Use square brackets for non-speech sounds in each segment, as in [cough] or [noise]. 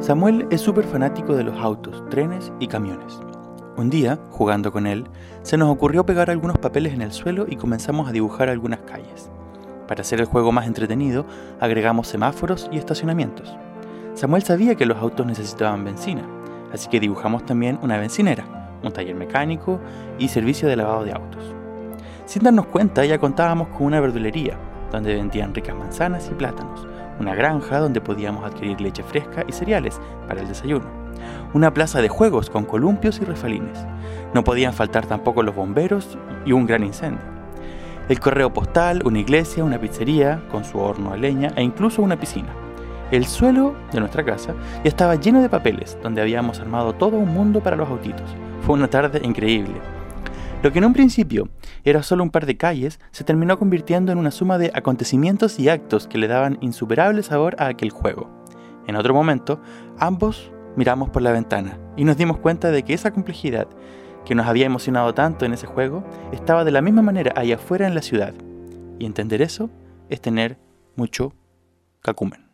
Samuel es súper fanático de los autos, trenes y camiones. Un día, jugando con él, se nos ocurrió pegar algunos papeles en el suelo y comenzamos a dibujar algunas calles. Para hacer el juego más entretenido, agregamos semáforos y estacionamientos. Samuel sabía que los autos necesitaban benzina, así que dibujamos también una bencinera, un taller mecánico y servicio de lavado de autos. Sin darnos cuenta, ya contábamos con una verdulería, donde vendían ricas manzanas y plátanos, una granja donde podíamos adquirir leche fresca y cereales para el desayuno, una plaza de juegos con columpios y refalines. No podían faltar tampoco los bomberos y un gran incendio. El correo postal, una iglesia, una pizzería con su horno a leña e incluso una piscina. El suelo de nuestra casa ya estaba lleno de papeles, donde habíamos armado todo un mundo para los autitos. Fue una tarde increíble. Lo que en un principio era solo un par de calles, se terminó convirtiendo en una suma de acontecimientos y actos que le daban insuperable sabor a aquel juego. En otro momento, ambos miramos por la ventana y nos dimos cuenta de que esa complejidad que nos había emocionado tanto en ese juego estaba de la misma manera allá afuera en la ciudad. Y entender eso es tener mucho cacumen.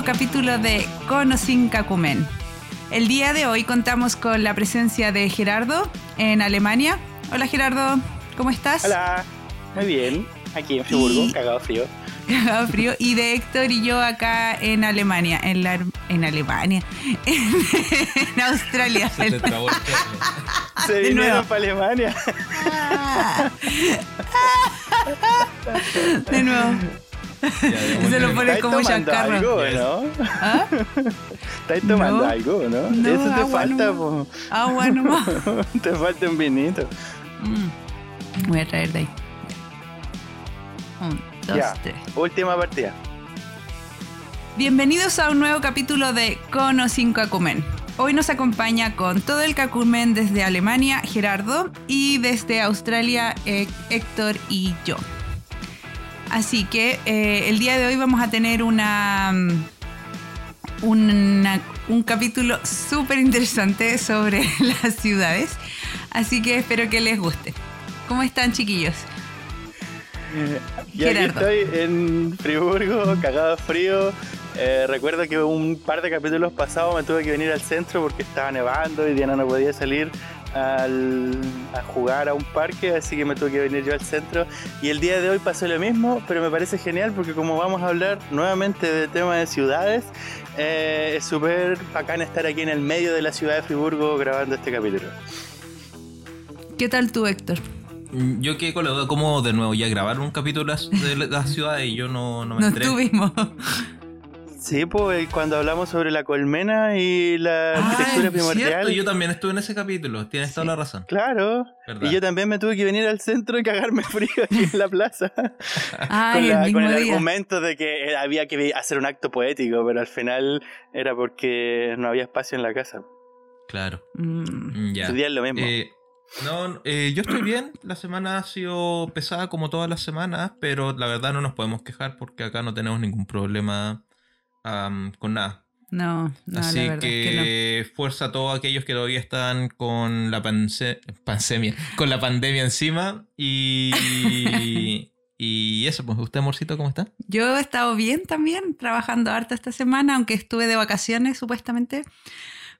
Nuevo capítulo de Cono sin Cacumen. El día de hoy contamos con la presencia de Gerardo en Alemania. Hola Gerardo, ¿cómo estás? Hola, muy bien. Aquí en Friburgo, Y- cagado frío. Cagado frío. Y de Héctor y yo acá en Alemania, en, la, en Alemania, en, en Australia. Se el. Se de vinieron nuevo. para Alemania. De nuevo. [laughs] Se lo pone ¿Estáis como tomando Giancarlo. algo, no? ¿Ah? [laughs] ¿Estáis tomando No. algo, no? No, Eso te falta, nomás. po. Agua nomás. [laughs] Te falta un vinito. Mm. Voy a traer de ahí. Un, dos, Ya. tres. Última partida. Bienvenidos a un nuevo capítulo de Cono sin Cacumen. Hoy nos acompaña con todo el Cacumen desde Alemania Gerardo y desde Australia eh, Héctor y yo. Así que eh, el día de hoy vamos a tener una, mm, una- un capítulo súper interesante sobre [laughs] las ciudades. Así que espero que les guste. ¿Cómo están chiquillos? Y aquí estoy en Friburgo, cagado de frío. Eh, recuerdo que un par de capítulos pasados me tuve que venir al centro porque estaba nevando y Diana no podía salir al- a jugar a un parque, así que me tuve que venir yo al centro. Y el día de hoy pasó lo mismo, pero me parece genial porque como vamos a hablar nuevamente de tema de ciudades, eh, es súper bacán estar aquí en el medio de la ciudad de Friburgo grabando este capítulo. ¿Qué tal tú Héctor? Mm, Yo quedé con la duda, ¿cómo de nuevo ya grabar un capítulo de la, de la ciudad y yo no, no me No enteré? estuvimos. Sí, pues cuando hablamos sobre la colmena y la Ah, arquitectura es primordial. cierto, yo también estuve en ese capítulo, tienes toda la razón. Claro. ¿Verdad? Y yo también me tuve que venir al centro y cagarme [laughs] frío aquí en la plaza. Ay, con, la- el con el argumento de que había que hacer un acto poético, pero al final era porque no había espacio en la casa. Claro, Mm. ya. Ese día es lo mismo. Eh, no, eh, yo estoy bien, la semana ha sido pesada como todas las semanas, pero la verdad no nos podemos quejar porque acá no tenemos ningún problema am, con nada. No, no, Así la que, es que fuerza a todos aquellos que todavía están con la panse- pandemia, con la pandemia encima y [laughs] y eso, pues usted amorcito, ¿cómo está? Yo he estado bien también, trabajando harto esta semana, aunque estuve de vacaciones supuestamente,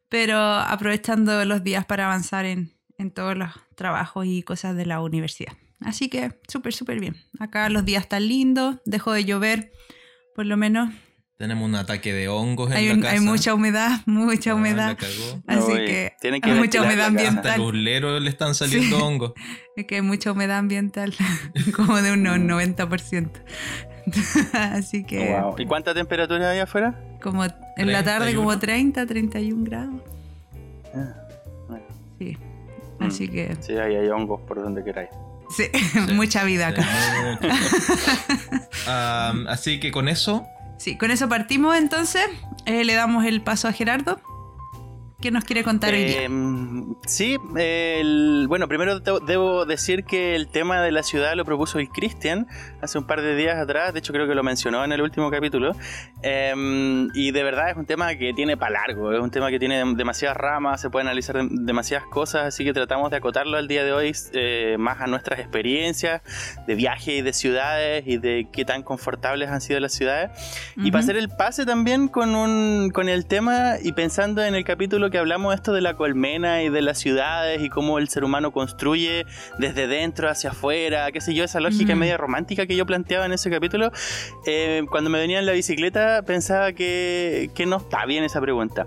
pero aprovechando los días para avanzar en, en todos los trabajos y cosas de la universidad. Así que súper, súper bien. Acá los días están lindos, dejó de llover, por lo menos. Tenemos un ataque de hongos en Hay, la un- casa. hay mucha humedad, mucha Ah, humedad. Así que hay mucha humedad ambiental. Hasta los leros le están saliendo Sí. hongos. [laughs] Es que hay mucha humedad ambiental, [laughs] como de unos Mm. 90%. [laughs] Así que Wow. ¿Y cuánta temperatura hay afuera? como en la tarde 31. como 30, 31 grados. Ah, bueno. Sí. Mm. Así que Sí, ahí hay hongos por donde queráis. sí, Sí. mucha vida acá. Am, así que con eso, Sí, con eso partimos entonces. Eh, le damos el paso a Gerardo. ¿Qué nos quiere contar hoy día? Em, sí, el- bueno, primero debo decir que el tema de la ciudad lo propuso el Christian hace un par de días atrás, de hecho creo que lo mencionó en el último capítulo, Em, y de verdad es un tema que tiene para largo, es un tema que tiene demasiadas ramas, se puede analizar dem- demasiadas cosas, así que tratamos de acotarlo al día de hoy eh, más a nuestras experiencias de viaje y de ciudades y de qué tan confortables han sido las ciudades. Y para hacer el pase también con, un, con el tema y pensando en el capítulo que hablamos esto de la colmena y de las ciudades y cómo el ser humano construye desde dentro hacia afuera, qué sé yo, esa lógica Mm. media romántica que yo planteaba en ese capítulo, eh, cuando me venía en la bicicleta pensaba que, que no está bien esa pregunta.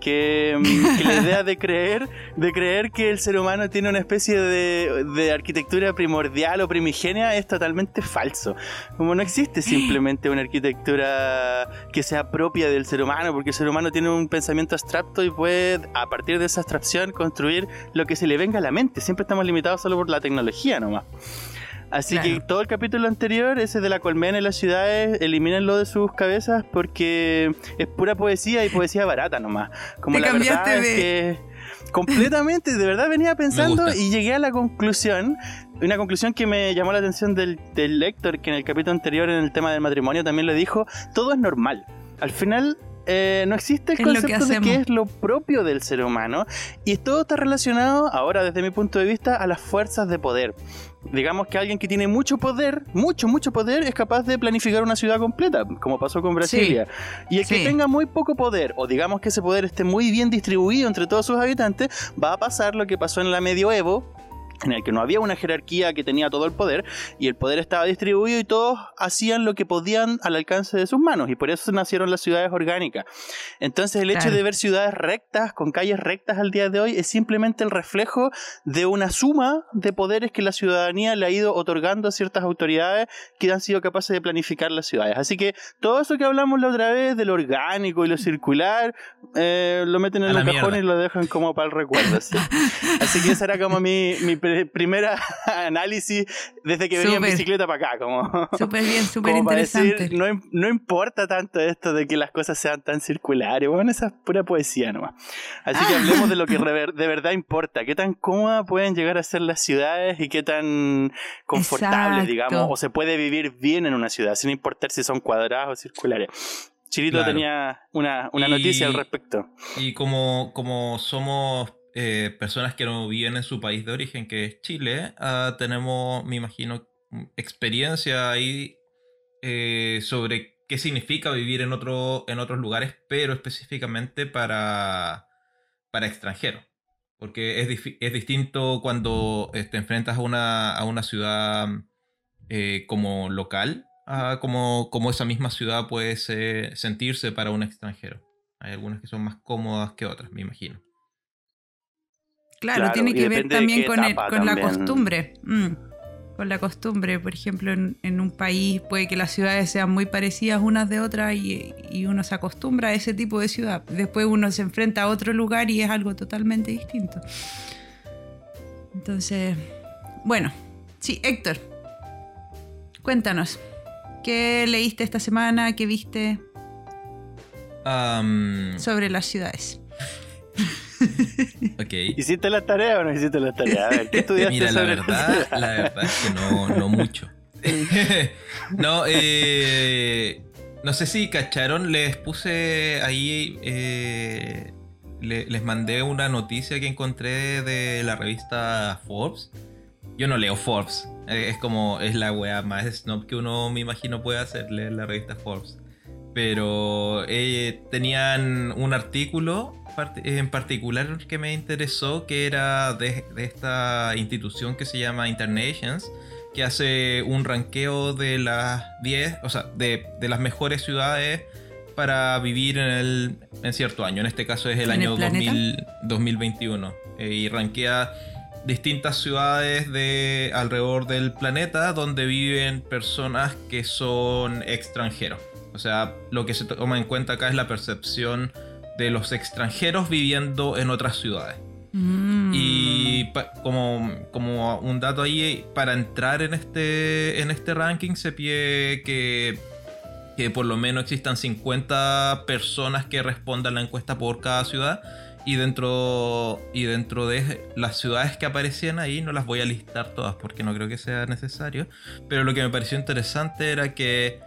Que, mm, que la idea de creer, de creer que el ser humano tiene una especie de, de arquitectura primordial o primigenia es totalmente falso. Como no existe simplemente una arquitectura que sea propia del ser humano, porque el ser humano tiene un pensamiento abstracto y puede, a partir de esa abstracción, construir lo que se le venga a la mente. Siempre estamos limitados solo por la tecnología nomás. Así Claro. que todo el capítulo anterior, ese de la colmena y las ciudades, elimínenlo de sus cabezas porque es pura poesía y poesía barata nomás. Como Te la verdad cambiaste es de- que completamente, de verdad venía [laughs] pensando y llegué a la conclusión, una conclusión que me llamó la atención del, del lector, que en el capítulo anterior en el tema del matrimonio también lo dijo, todo es normal. Al final eh, no existe el que concepto de qué es lo propio del ser humano y todo está relacionado, ahora desde mi punto de vista, a las fuerzas de poder. Digamos que alguien que tiene mucho poder, mucho, mucho poder, es capaz de planificar una ciudad completa, como pasó con Brasilia. Y el que tenga muy poco poder, o digamos que ese poder esté muy bien distribuido entre todos sus habitantes, va a pasar lo que pasó en la medioevo, en el que no había una jerarquía que tenía todo el poder y el poder estaba distribuido y todos hacían lo que podían al alcance de sus manos y por eso nacieron las ciudades orgánicas. Entonces el hecho de ver ciudades rectas, con calles rectas al día de hoy, es simplemente el reflejo de una suma de poderes que la ciudadanía le ha ido otorgando a ciertas autoridades que han sido capaces de planificar las ciudades. Así que todo eso que hablamos la otra vez de lo orgánico y lo circular, eh, lo meten en A cajón y lo dejan como para el recuerdo. ¿sí? [laughs] Así que esa era como mi, mi pre- primera [laughs] análisis desde que venía en bicicleta para acá. Como, [laughs] Súper bien, [laughs] súper interesante. decir, no, no importa tanto esto de que las cosas sean tan circulares. Bueno, esa es pura poesía nomás. Así que hablemos de lo que de verdad importa. ¿Qué tan cómodas pueden llegar a ser las ciudades y qué tan confortables, Exacto. digamos? O se puede vivir bien en una ciudad, sin importar si son cuadradas o circulares. Chirito Claro. tenía una, una Y- noticia al respecto. Y como, como somos eh, personas que no viven en su país de origen, que es Chile, ah, tenemos, me imagino, experiencia ahí eh, sobre qué significa vivir en, otro, en otros lugares, pero específicamente para, para extranjeros. Porque es, es distinto cuando eh, te enfrentas a una, a una ciudad como local, a como, como esa misma ciudad puede sentirse para un extranjero. Hay algunas que son más cómodas que otras, me imagino. Claro, Claro, tiene que ver también con, el- la costumbre. Mm, con la costumbre, por ejemplo, en, en un país puede que las ciudades sean muy parecidas unas de otras y, y uno se acostumbra a ese tipo de ciudad. Después uno se enfrenta a otro lugar y es algo totalmente distinto. Entonces, bueno, sí, Héctor, cuéntanos, ¿qué leíste esta semana? ¿Qué viste sobre las ciudades? [laughs] ok. ¿Hiciste la tarea o no hiciste la tarea? A ver, ¿qué [laughs] estudiaste Mira, la sobre verdad, la verdad es que no, no mucho. [laughs] no, eh, no sé si cacharon, les puse ahí, eh, le- les mandé una noticia que encontré de la revista Forbes. Yo no leo Forbes, eh, es como, es la wea más snob que uno me imagino puede hacer, leer la revista Forbes. Pero eh, tenían un artículo en particular que me interesó, que era de, de esta institución que se llama Internations, que hace un ranqueo de las 10, o sea, de, de las mejores ciudades para vivir en, el, en cierto año. En este caso es el ¿En el año planeta? 2000 2021. eh, y rankea distintas ciudades de alrededor del planeta donde viven personas que son extranjeros. O sea, lo que se toma en cuenta acá es la percepción de los extranjeros viviendo en otras ciudades. Mm. Y como, como un dato ahí, para entrar en este, en este ranking se pide que, que por lo menos existan 50 personas que respondan la encuesta por cada ciudad Y dentro, y dentro de las ciudades que aparecían ahí, no las voy a listar todas porque no creo que sea necesario, pero lo que me pareció interesante era que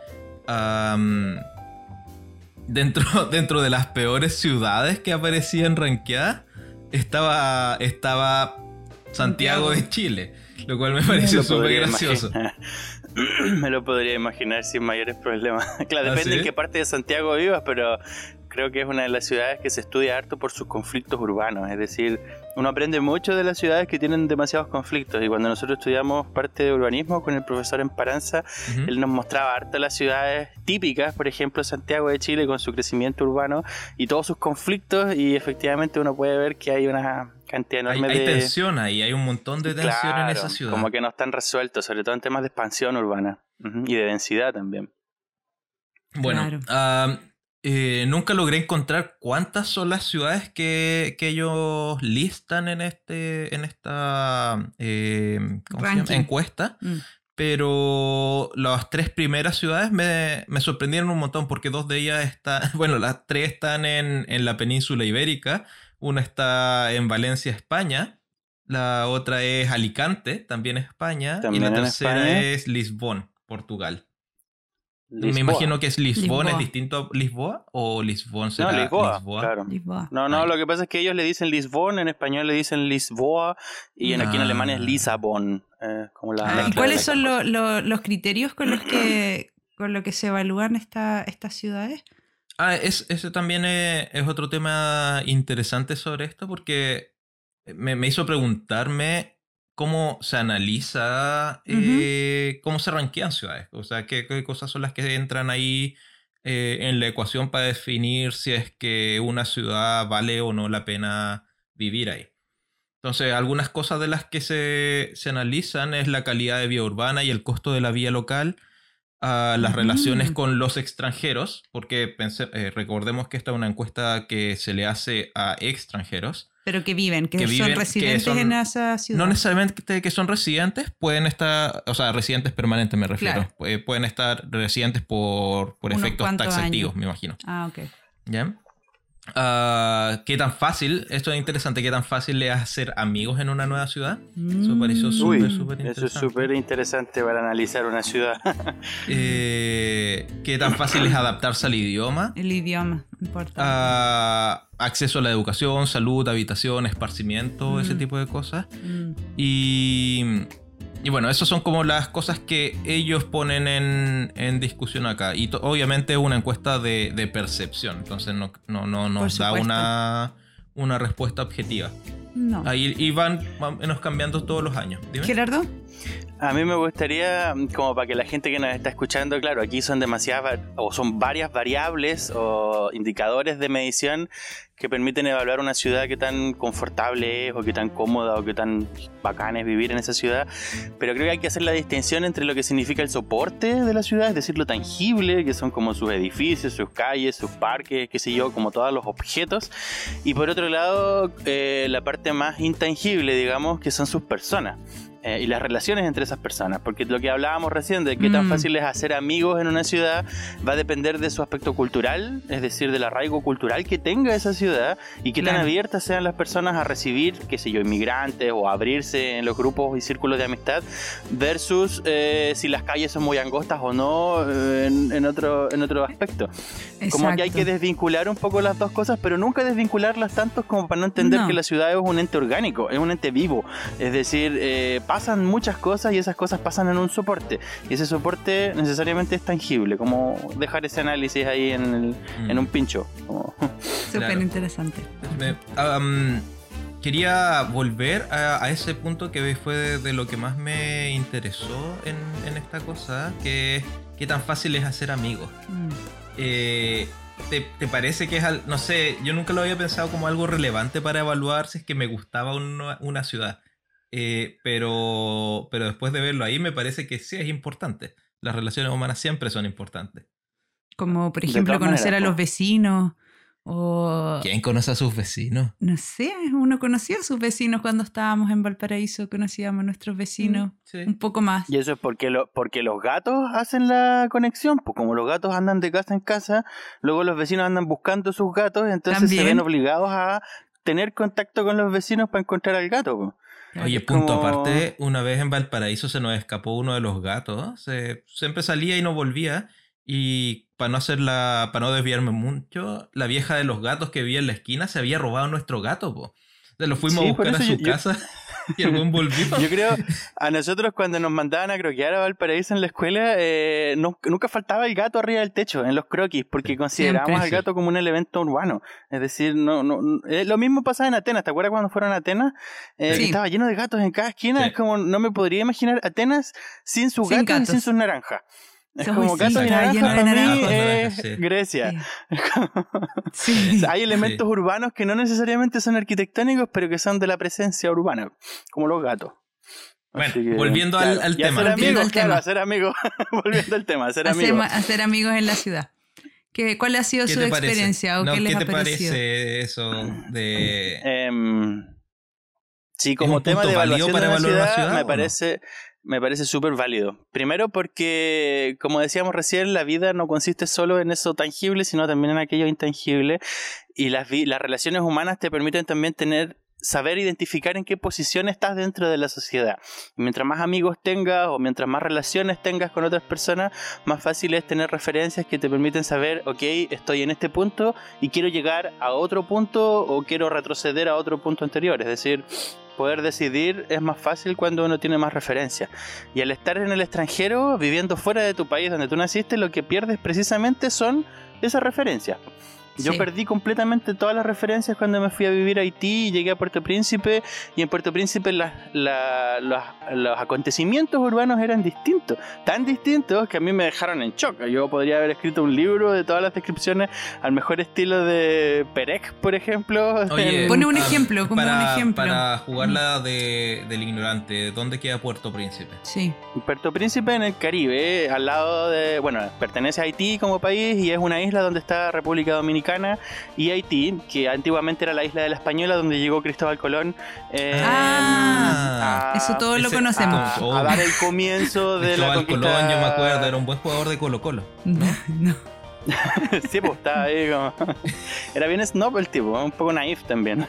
dentro, [laughs] dentro de las peores ciudades que aparecían rankeadas, estaba, estaba Santiago de Chile, lo cual me [laughs] pareció súper gracioso. [clears throat] me lo podría imaginar sin mayores problemas. [laughs] claro, ¿Ah, depende en qué parte de Santiago vivas, pero creo que es una de las ciudades que se estudia harto por sus conflictos urbanos. Es decir, uno aprende mucho de las ciudades que tienen demasiados conflictos. Y cuando nosotros estudiamos parte de urbanismo con el profesor Emparanza, él nos mostraba harto las ciudades típicas, por ejemplo, Santiago de Chile con su crecimiento urbano y todos sus conflictos. Y efectivamente uno puede ver que hay una cantidad enorme hay, de. Hay tensión ahí, hay un montón de tensión en esa ciudad. Como que no están resueltos, sobre todo en temas de expansión urbana y de densidad también. Bueno, claro. Eh, nunca logré encontrar cuántas son las ciudades que, ellos listan en este en esta eh, encuesta. Mm. Pero las tres primeras ciudades me, sorprendieron un montón porque dos de ellas están, [laughs] bueno, las tres están en, la península ibérica. Una está en Valencia, España. La otra es Alicante, también España. y la tercera es Lisbon, Portugal. Me imagino que es Lisbon, ¿es distinto a Lisboa? ¿O Lisbon será no, Lisboa? Claro. No, no, lo que pasa es que ellos le dicen Lisbon, en español le dicen Lisboa y en, aquí en Alemania es ah. Lisabon. Eh, como la, ah, ¿Y cuáles son los criterios con los que [clears throat] con lo que se evalúan esta, estas ciudades? Ah, es, ese también es, otro tema interesante sobre esto porque me, me hizo preguntarme cómo se analiza, eh, cómo se ranquean ciudades, o sea, qué, cosas son las que entran ahí eh, en la ecuación para definir si es que una ciudad vale o no la pena vivir ahí. Entonces, algunas cosas de las que se, analizan es la calidad de vida urbana y el costo de la vía local, ah, las relaciones con los extranjeros, porque eh, recordemos que esta es una encuesta que se le hace a extranjeros. Pero que viven, que, son residentes en esa ciudad. No necesariamente que son residentes, pueden estar, o sea, residentes permanentes me refiero. Pueden estar residentes por, por efectos taxativos, me imagino. Ah, ok. ¿Ya? Ah, ¿Qué tan fácil? Esto es interesante. ¿Qué tan fácil es hacer amigos en una nueva ciudad? Eso pareció súper, súper interesante. Eso es súper interesante para analizar una ciudad. [laughs] Eh, ¿Qué tan fácil es adaptarse al idioma? El idioma, importante. Ah, acceso a la educación, salud, habitación, esparcimiento, ese mm. tipo de cosas. Mm. Y y bueno, esas son como las cosas que ellos ponen en, discusión acá. Y obviamente es una encuesta de, percepción, entonces no, no, no nos da una, una respuesta objetiva. No. Ahí y van menos cambiando todos los años. Gerardo. A mí me gustaría, como para que la gente que nos está escuchando, claro, aquí son demasiadas o son varias variables o indicadores de medición que permiten evaluar una ciudad que tan confortable es o que tan cómoda o que tan bacán es vivir en esa ciudad. Pero creo que hay que hacer la distinción entre lo que significa el soporte de la ciudad, es decir, lo tangible, que son como sus edificios, sus calles, sus parques, qué sé yo, como todos los objetos. Y por otro lado, eh, la parte más intangible, digamos, que son sus personas. Eh, y las relaciones entre esas personas, porque lo que hablábamos recién de qué tan mm. fácil es hacer amigos en una ciudad va a depender de su aspecto cultural, es decir, del arraigo cultural que tenga esa ciudad y qué tan abiertas sean las personas a recibir, qué sé yo, inmigrantes o abrirse en los grupos y círculos de amistad, versus eh, si las calles son muy angostas o no eh, en, otro, en otro aspecto. Como que hay que desvincular un poco las dos cosas, pero nunca desvincularlas tanto como para no entender que la ciudad es un ente orgánico, es un ente vivo, es decir, pasan muchas cosas y esas cosas pasan en un soporte. Y ese soporte necesariamente es tangible, como dejar ese análisis ahí en, en un pincho. Súper interesante. quería volver a, ese punto que fue de, lo que más me interesó en, en, esta cosa, que es qué tan fácil es hacer amigos. Mm. Eh, ¿te, ¿te, parece que es, no sé, yo nunca lo había pensado como algo relevante para evaluar si es que me gustaba una, una ciudad? Eh, pero, pero después de verlo ahí me parece que sí es importante. Las relaciones humanas siempre son importantes. Como por ejemplo conocer a los vecinos o... ¿Quién conoce a sus vecinos? No sé, uno conocía a sus vecinos cuando estábamos en Valparaíso, conocíamos a nuestros vecinos mm, un poco más. Y eso es porque, lo, porque los gatos hacen la conexión, pues como los gatos andan de casa en casa, luego los vecinos andan buscando sus gatos, entonces se ven obligados a tener contacto con los vecinos para encontrar al gato. Oye, punto como- aparte, una vez en Valparaíso se nos escapó uno de los gatos. Se, siempre salía y no volvía. Y para no hacerla, para no desviarme mucho, la vieja de los gatos que vivía en la esquina se había robado nuestro gato, po. Entonces lo fuimos Sí, a buscar a su yo- yo- casa [laughs] y el buen volvió. Yo creo, a nosotros cuando nos mandaban a croquear a Valparaíso en la escuela, eh, no- nunca faltaba el gato arriba del techo, en los croquis, porque considerábamos al gato como un elemento urbano. Es decir, no, no, eh, lo mismo pasaba en Atenas. ¿Te acuerdas cuando fueron a Atenas? Eh, Sí. que Estaba lleno de gatos en cada esquina. Sí. Es como, no me podría imaginar Atenas sin sus Sin gatos, y gatos. sin sus naranjas. Es Uy, como sí, gatos y de para mí es Sí. Grecia. Sí. [laughs] Hay elementos urbanos que no necesariamente son arquitectónicos, pero que son de la presencia urbana, como los gatos. Bueno, que, volviendo al- claro, al y a tema. Volviendo amigos, al claro, tema. a ser amigos. [laughs] volviendo al tema, hacer, amigos. ma- hacer amigos en la ciudad. ¿Qué, ¿Cuál ha sido ¿Qué su te parece? experiencia o No, qué les ¿Qué ha te parecido? parece eso de... Em, sí, como tema de evaluación para de la evaluar una ciudad, ciudad, me o no? Me parece súper válido. Primero porque, como decíamos recién, la vida no consiste solo en eso tangible, sino también en aquello intangible. Y las, las relaciones humanas te permiten también tener saber identificar en qué posición estás dentro de la sociedad. Y mientras más amigos tengas o mientras más relaciones tengas con otras personas, más fácil es tener referencias que te permiten saber, ok, estoy en este punto y quiero llegar a otro punto o quiero retroceder a otro punto anterior. Es decir, poder decidir es más fácil cuando uno tiene más referencias. Y al estar en el extranjero, viviendo fuera de tu país donde tú naciste, lo que pierdes precisamente son esas referencias. Yo Sí. perdí completamente todas las referencias cuando me fui a vivir a Haití y llegué a Puerto Príncipe y en Puerto Príncipe las- la- los, los acontecimientos urbanos eran distintos, tan distintos que a mí me dejaron en shock. Yo podría haber escrito un libro de todas las descripciones al mejor estilo de Perec, por ejemplo. [laughs] Oye, en- Pone un ah, ejemplo, como para, un ejemplo. Para jugarla de, del ignorante, ¿dónde queda Puerto Príncipe? Sí. Puerto Príncipe en el Caribe, al lado de, bueno, pertenece a Haití como país y es una isla donde está República Dominicana y Haití, que antiguamente era la isla de la Española donde llegó Cristóbal Colón. eh, Ah, a- eso todos lo conocemos. A, Oh. a dar el comienzo de la Cristóbal conquista. Colón, yo me acuerdo, era un buen jugador de Colo Colo. No. [laughs] [laughs] sí, pues estaba ahí como... [laughs] Era bien snob el tipo, un poco naif también.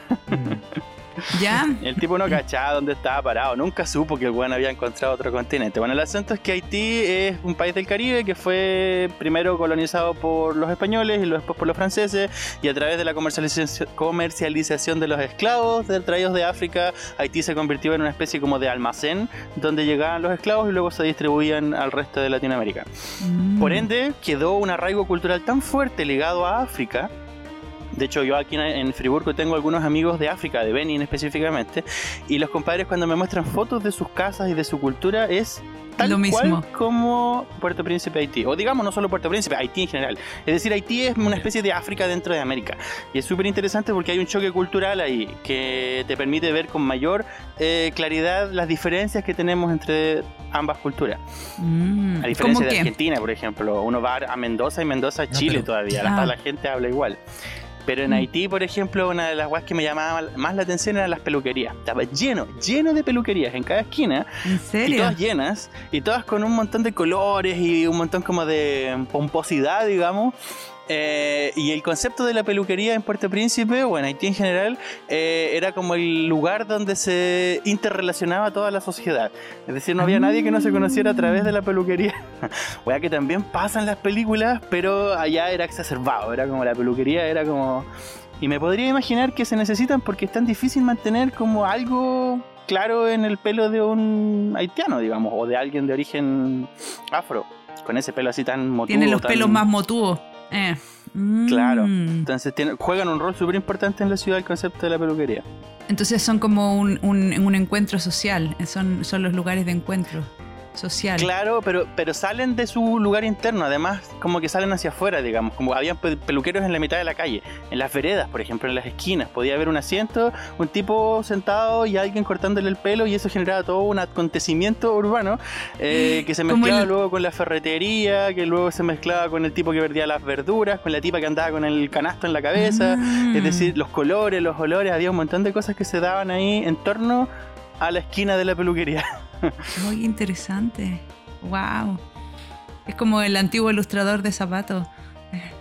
¿Ya? [laughs] El tipo no cachaba dónde estaba parado, nunca supo que el weón había encontrado otro continente. Bueno, el asunto es que Haití es un país del Caribe que fue primero colonizado por los españoles y después por los franceses y a través de la comercialización, comercialización de los esclavos de- traídos de África, Haití se convirtió en una especie como de almacén donde llegaban los esclavos y luego se distribuían al resto de Latinoamérica. Mm. Por ende, quedó un arraigo cultural tan fuerte ligado a África. De hecho, yo aquí en- Friburgo tengo algunos amigos de África, de Benin específicamente, y los compadres cuando me muestran fotos de sus casas y de su cultura es tal Lo mismo. cual como Puerto Príncipe, Haití. O digamos, no solo Puerto Príncipe, Haití en general. Es decir, Haití es una especie de África dentro de América. Y es súper interesante porque hay un choque cultural ahí que te permite ver con mayor eh, claridad las diferencias que tenemos entre ambas culturas. Mm. A ¿Cómo diferencia de qué? Argentina, por ejemplo, uno va a Mendoza y Mendoza, No, Chile pero- todavía, Ah. la gente habla igual. Pero en Mm. Haití, por ejemplo, una de las guas que me llamaba más la atención eran las peluquerías. Estaba lleno, lleno de peluquerías en cada esquina ¿En y serio? todas llenas y todas con un montón de colores y un montón como de pomposidad, digamos. Eh, y el concepto de la peluquería en Puerto Príncipe o en Haití en general eh, era como el lugar donde se interrelacionaba toda la sociedad. Es decir, no había nadie que no se conociera a través de la peluquería. [laughs] Wea que también pasa en las películas, pero allá era exacerbado. Era como la peluquería, era como. Y me podría imaginar que se necesitan porque es tan difícil mantener como algo claro en el pelo de un haitiano, digamos, o de alguien de origen afro, con ese pelo así tan motudo. Tiene los tan- pelos más motudos. Eh. Mm. Claro. Entonces tiene- juegan un rol súper importante en la ciudad el concepto de la peluquería. Entonces son como un, un- un encuentro social. Son, son los lugares de encuentro social. Claro, pero, pero salen de su lugar interno, además como que salen hacia afuera, digamos, como habían pe- peluqueros en la mitad de la calle, en las veredas, por ejemplo, en las esquinas, podía haber un asiento, un tipo sentado y alguien cortándole el pelo y eso generaba todo un acontecimiento urbano eh, [laughs] que se mezclaba el- luego con la ferretería, que luego se mezclaba con el tipo que vendía las verduras, con la tipa que andaba con el canasto en la cabeza, Mm. es decir, los colores, los olores, había un montón de cosas que se daban ahí en torno a la esquina de la peluquería. [laughs] [laughs] Muy interesante. Wow. Es como el antiguo ilustrador de zapatos.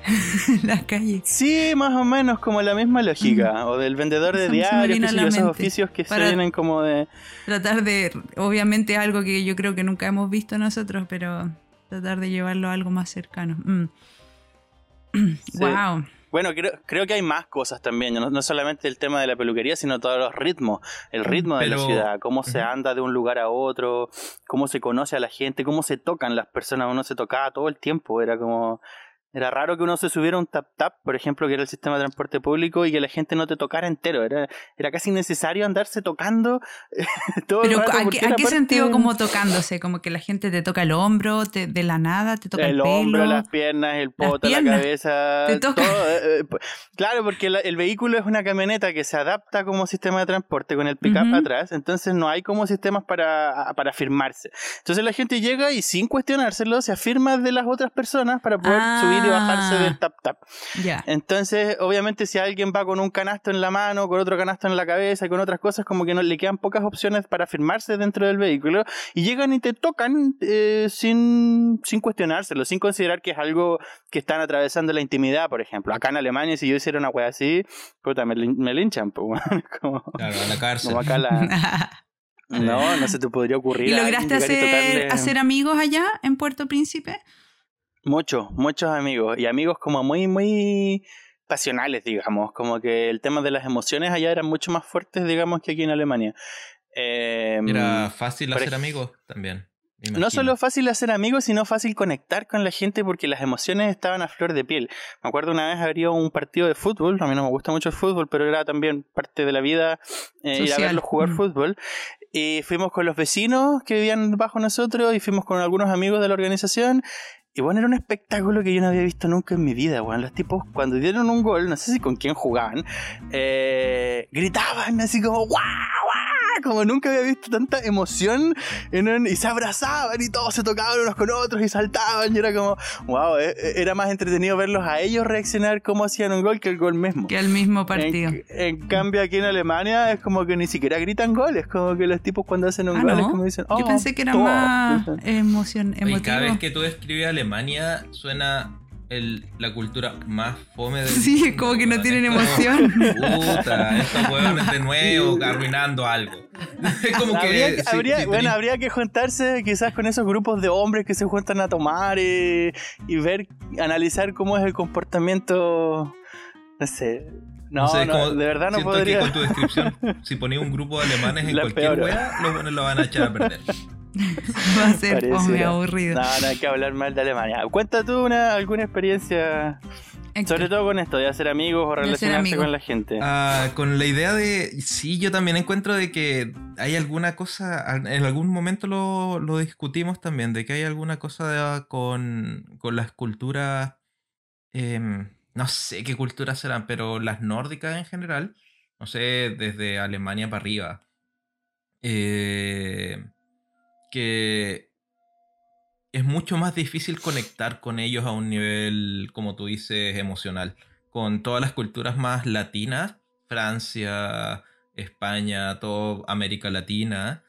[laughs] las calles. Sí, más o menos como la misma lógica. O del vendedor de diarios, la yo, esos oficios que Para- se vienen como de. Tratar de, obviamente algo que yo creo que nunca hemos visto nosotros, pero tratar de llevarlo a algo más cercano. Mm. [clears throat] Wow. Bueno, creo, creo que hay más cosas también, no, no solamente el tema de la peluquería, sino todos los ritmos, el ritmo de la ciudad, cómo se anda de un lugar a otro, cómo se conoce a la gente, cómo se tocan las personas, uno se tocaba todo el tiempo, era como... Era raro que uno se subiera un tap-tap, por ejemplo, que era el sistema de transporte público, y que la gente no te tocara entero. Era, era casi necesario andarse tocando [laughs] todo el Pero rato, ¿a qué, a qué sentido como tocándose? Como que la gente te toca el hombro, te- de la nada, te toca el, el hombro, pelo. las piernas, el poto, la cabeza, Te toca. todo, eh, eh, claro, porque la- el vehículo es una camioneta que se adapta como sistema de transporte con el pickup Ujú. atrás, entonces no hay como sistemas para, para afirmarse. Entonces la gente llega y sin cuestionárselo se afirma de las otras personas para poder Ah. subir y bajarse del tap tap. Ya. Entonces, obviamente, si alguien va con un canasto en la mano, con otro canasto en la cabeza y con otras cosas, como que no le quedan pocas opciones para firmarse dentro del vehículo y llegan y te tocan eh, sin, sin cuestionárselo, sin considerar que es algo que están atravesando la intimidad, por ejemplo. Acá en Alemania, si yo hiciera una wea así, puta, me, lin- me linchan, pues, [laughs] como, Claro, a la cárcel. como acá la. [laughs] No, no se te podría ocurrir. ¿Y lograste y hacer, hacer amigos allá en Puerto Príncipe? Muchos, muchos amigos. Y amigos como muy, muy pasionales, digamos. Como que el tema de las emociones allá eran mucho más fuertes, digamos, que aquí en Alemania. Eh, Era fácil hacer amigos también. no solo fácil hacer amigos, sino fácil conectar con la gente porque las emociones estaban a flor de piel. Me acuerdo una vez habría un partido de fútbol, a mí no me gusta mucho el fútbol, pero era también parte de la vida eh, ir a verlos jugar Mm. fútbol. Y fuimos con los vecinos que vivían bajo nosotros y fuimos con algunos amigos de la organización. Y bueno, era un espectáculo que yo no había visto nunca en mi vida, weón. Los tipos, cuando dieron un gol, no sé si con quién jugaban, eh, gritaban así como ¡guau! [laughs] Como nunca había visto tanta emoción en un- y se abrazaban y todos se tocaban unos con otros y saltaban. Y era como, wow, eh, eh, era más entretenido verlos a ellos reaccionar cómo hacían un gol que el gol mismo. Que al mismo partido. En, en cambio, aquí en Alemania es como que ni siquiera gritan goles, como que los tipos cuando hacen un Ah, gol es como dicen, Yo "Oh, pensé que era todo". más emoción, cada vez que tú describes Alemania suena el, la cultura más fome del Sí, mundo, como que no weón. tienen Es emoción. Puta, estos huevones de nuevo arruinando algo. [laughs] Es como que. Habría, que- sí, habría- sí, bueno, tenés- habría que juntarse quizás con esos grupos de hombres que se juntan a tomar y, y ver, analizar cómo es el comportamiento, no sé. No, no sé, es no, como- de verdad no podría. que con tu descripción, si ponías un grupo de alemanes en La cualquier wea, los buenos lo van a echar a perder. [laughs] Va a ser fome, Pareciera. aburrido. No, no hay que hablar mal de Alemania. Cuenta tú una, alguna experiencia, sobre todo con esto, de hacer amigos o relacionarse con la gente. Ah, con la idea de. Sí, yo también encuentro de que hay alguna cosa. En algún momento lo, lo discutimos también, de que hay alguna cosa con, con las culturas. em, no sé qué culturas serán, pero las nórdicas en general. No sé, desde Alemania para arriba. eh, que es mucho más difícil conectar con ellos a un nivel, como tú dices, emocional. Con todas las culturas más latinas, Francia, España, todo América Latina,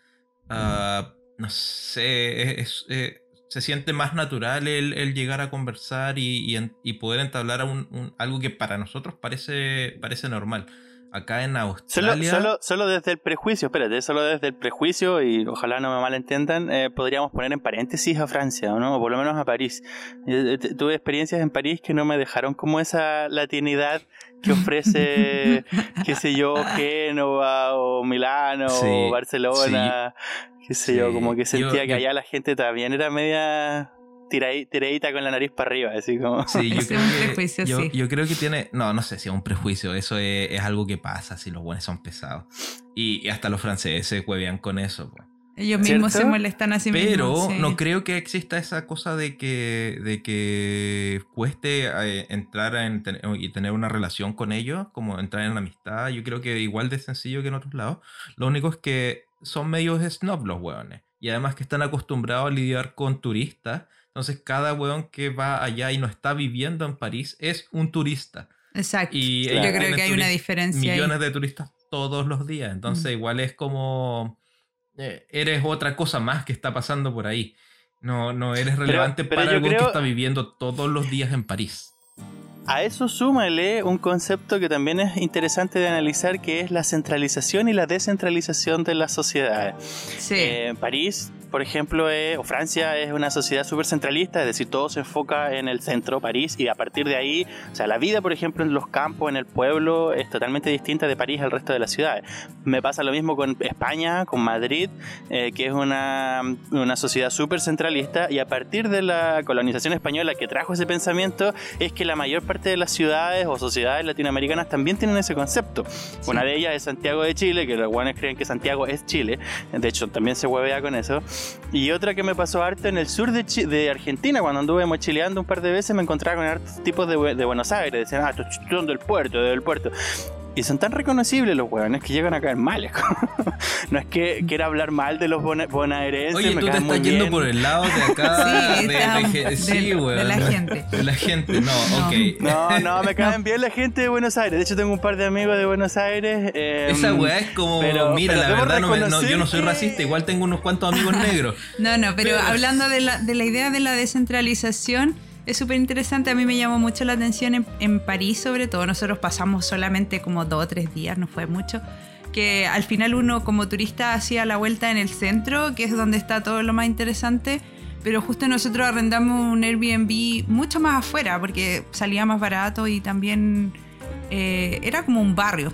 ah, no sé, se siente más natural el, el llegar a conversar y, y poder entablar un- algo que para nosotros parece, parece normal. Acá en Australia... solo, solo desde el prejuicio, espérate, solo desde el prejuicio, y ojalá no me malentiendan, eh, podríamos poner en paréntesis a Francia, ¿o ¿no? O por lo menos a París. Eh, t- tuve experiencias en París que no me dejaron como esa latinidad que ofrece, [laughs] qué sé yo, Génova, o Milano, Sí, o Barcelona, qué sé yo, como que sentía yo- que allá la gente también era media tiradita, con la nariz para arriba, así como... Sí, yo [laughs] creo, es un que, prejuicio, yo, sí. yo creo que tiene. No, no sé si es un prejuicio. Eso es, es algo que pasa si los buenos son pesados. Y, y hasta los franceses huevean con eso. pues. Ellos mismos ¿Cierto? se molestan a sí Pero mismos. sí. no creo que exista esa cosa de que, de que cueste eh, entrar en ten- y tener una relación con ellos, como entrar en amistad. Yo creo que igual de sencillo que en otros lados. Lo único es que son medios snob los hueones. Y además que están acostumbrados a lidiar con turistas. Entonces cada hueón que va allá y no está viviendo en París es un turista. Exacto. Y Yo creo que hay una diferencia ahí. millones de turistas todos los días. Entonces, Mm. igual es como. eh, eres otra cosa más que está pasando por ahí. No, no eres relevante pero para algo que está viviendo todos los días en París. a eso súmale un concepto que también es interesante de analizar, que es la centralización y la descentralización de las sociedades. Sí. Eh, París por ejemplo, eh, o Francia es una sociedad súper centralista, es decir, todo se enfoca en el centro, París, y a partir de ahí, o sea, la vida, por ejemplo, en los campos, en el pueblo, es totalmente distinta de París al resto de las ciudades. Me pasa lo mismo con España, con Madrid, eh, que es una, una sociedad súper centralista, y a partir de la colonización española que trajo ese pensamiento, es que la mayor parte de las ciudades o sociedades latinoamericanas también tienen ese concepto. Una de ellas es Santiago de Chile, que los guanes creen que Santiago es Chile, de hecho también se huevea con eso. Y otra que me pasó harto en el sur de, de Argentina, cuando anduve mochileando un par de veces, me encontraba con hartos tipos de, Buenos Aires. Decían, ah, estos son del puerto, del puerto. Y son tan reconocibles los hueones que llegan a caer mal. [laughs] no es que quiera hablar mal de los bonaerenses. Oye, me tú te caen muy estás yendo bien. por el lado de acá. [laughs] Sí, de, de de- sí, de weón. la gente. De la gente, no, No. ok. No, no, me [laughs] caen bien la gente de Buenos Aires. De hecho, tengo un par de amigos de Buenos Aires. eh, Esa weá es como, pero- mira, pero la verdad, no me- no, yo no soy racista, igual tengo unos cuantos amigos negros. No, no, pero Pero- hablando de la, de la idea de la descentralización, es súper interesante. A mí me llamó mucho la atención en, en París, sobre todo. Nosotros pasamos solamente como dos o tres días, no fue mucho. Que al final uno como turista hacía la vuelta en el centro, que es donde está todo lo más interesante. Pero justo nosotros arrendamos un Airbnb mucho más afuera, porque salía más barato y también eh, era como un barrio.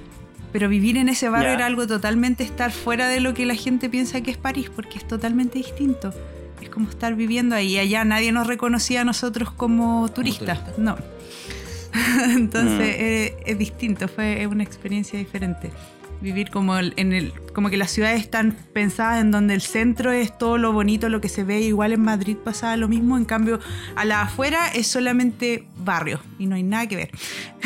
Pero vivir en ese barrio era algo totalmente estar fuera de lo que la gente piensa que es París, porque es totalmente distinto. Es como estar viviendo ahí. Allá nadie nos reconocía a nosotros como turistas. No. [laughs] Entonces Mm. eh, es distinto, fue una experiencia diferente. Vivir como el- en el, como que las ciudades están pensadas en donde el centro es todo lo bonito, lo que se ve. Igual en Madrid pasaba lo mismo. En cambio, a la afuera es solamente barrio y no hay nada que ver.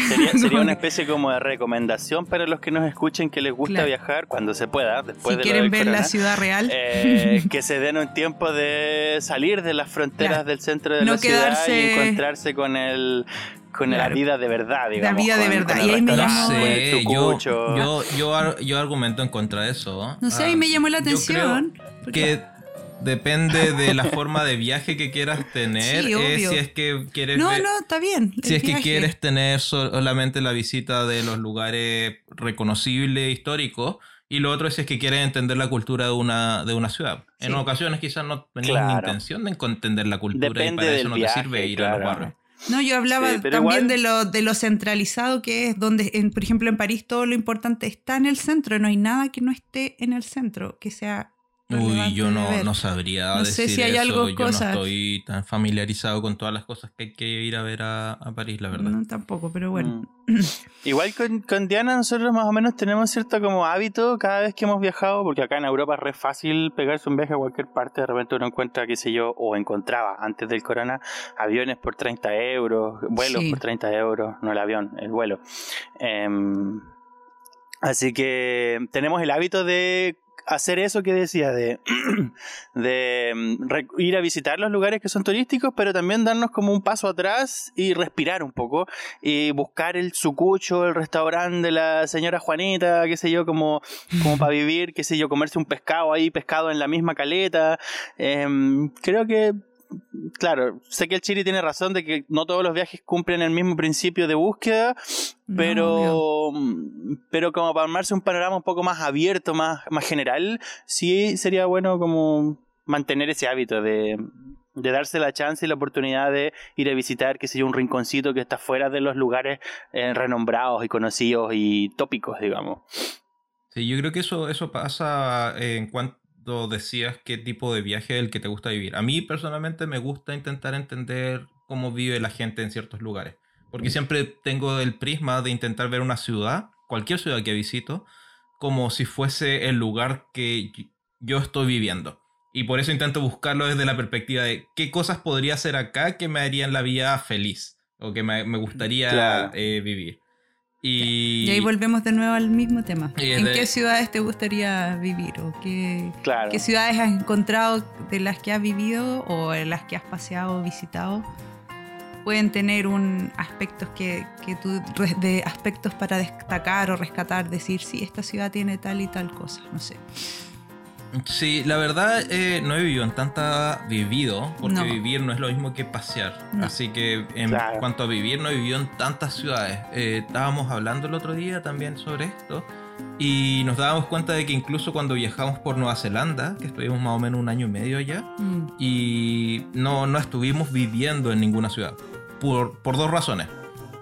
Sería, [laughs] sería una especie como de recomendación para los que nos escuchen que les gusta Claro. viajar cuando se pueda, después si de quieren ver la ciudad real. Eh, [laughs] que se den un tiempo de salir de las fronteras Claro. del centro de No la ciudad y encontrarse con el con la vida de verdad, digamos. vida de con- verdad. con Y ahí me llamó- sé, yo, yo, yo, ar- yo argumento en contra de eso. No sé, Ah, ahí me llamó la yo creo atención. porque- Que depende de la forma de viaje que quieras [laughs] tener. Sí, eh, obvio. si es que quieres No, ver- no, está bien. Si es que quieres tener solamente la visita de los lugares reconocibles, históricos, y lo otro es si es que quieres entender la cultura de una, de una ciudad. En Sí. ocasiones quizás no tenías Claro. intención de entender la cultura y para eso no viaje, te sirve ir a los barrios. No, yo hablaba también igual- de, lo, de lo centralizado que es, donde, en, por ejemplo, en París todo lo importante está en el centro. No hay nada que no esté en el centro, que sea. Uy, yo no, no sabría No sé decir si hay eso. algo, yo cosas. no estoy tan familiarizado con todas las cosas que hay que ir a ver a, a París, la verdad. No, tampoco, pero bueno. Mm. Igual con, con Diana nosotros más o menos tenemos cierto como hábito cada vez que hemos viajado, porque acá en Europa es re fácil pegarse un viaje a cualquier parte, de repente uno encuentra, qué sé yo, o encontraba antes del corona aviones por 30 euros, vuelos Sí. por 30 euros, no el avión, el vuelo. Em, así que tenemos el hábito de hacer eso que decía, de, [clears throat] de mm, ir a visitar los lugares que son turísticos, pero también darnos como un paso atrás y respirar un poco y buscar el sucucho, el restaurante de la señora Juanita, qué sé yo, como, como para vivir, qué sé yo, comerse un pescado ahí, pescado en la misma caleta. Em, creo que, claro, sé que el Chiri tiene razón de que no todos los viajes cumplen el mismo principio de búsqueda, No, pero, pero como para armarse un panorama un poco más abierto, más, más general, sí sería bueno como mantener ese hábito de, de darse la chance y la oportunidad de ir a visitar, qué sé yo, un rinconcito que está fuera de los lugares eh, renombrados y conocidos y tópicos, digamos. Sí, yo creo que eso, eso pasa en cuanto decías qué tipo de viaje es el que te gusta vivir. A mí personalmente me gusta intentar entender cómo vive la gente en ciertos lugares. Porque siempre tengo el prisma de intentar ver una ciudad, cualquier ciudad que visito, como si fuese el lugar que yo estoy viviendo. Y por eso intento buscarlo desde la perspectiva de qué cosas podría hacer acá que me harían la vida feliz o que me, me gustaría Claro. eh, vivir. Y, Y ahí volvemos de nuevo al mismo tema. ¿En de- qué ciudades te gustaría vivir? ¿O qué, Claro. qué ciudades has encontrado de las que has vivido o en las que has paseado o visitado? Pueden tener un aspectos que, que tú, de aspectos para destacar o rescatar, decir, sí, esta ciudad tiene tal y tal cosa, no sé. Sí, la verdad eh, no he vivido en tanta vivido, porque No. vivir no es lo mismo que pasear. No. Así que en Claro. cuanto a vivir no he vivido en tantas ciudades. Eh, estábamos hablando el otro día también sobre esto y nos dábamos cuenta de que incluso cuando viajamos por Nueva Zelanda, que estuvimos más o menos un año y medio allá, Mm. y no, no estuvimos viviendo en ninguna ciudad. Por, por dos razones.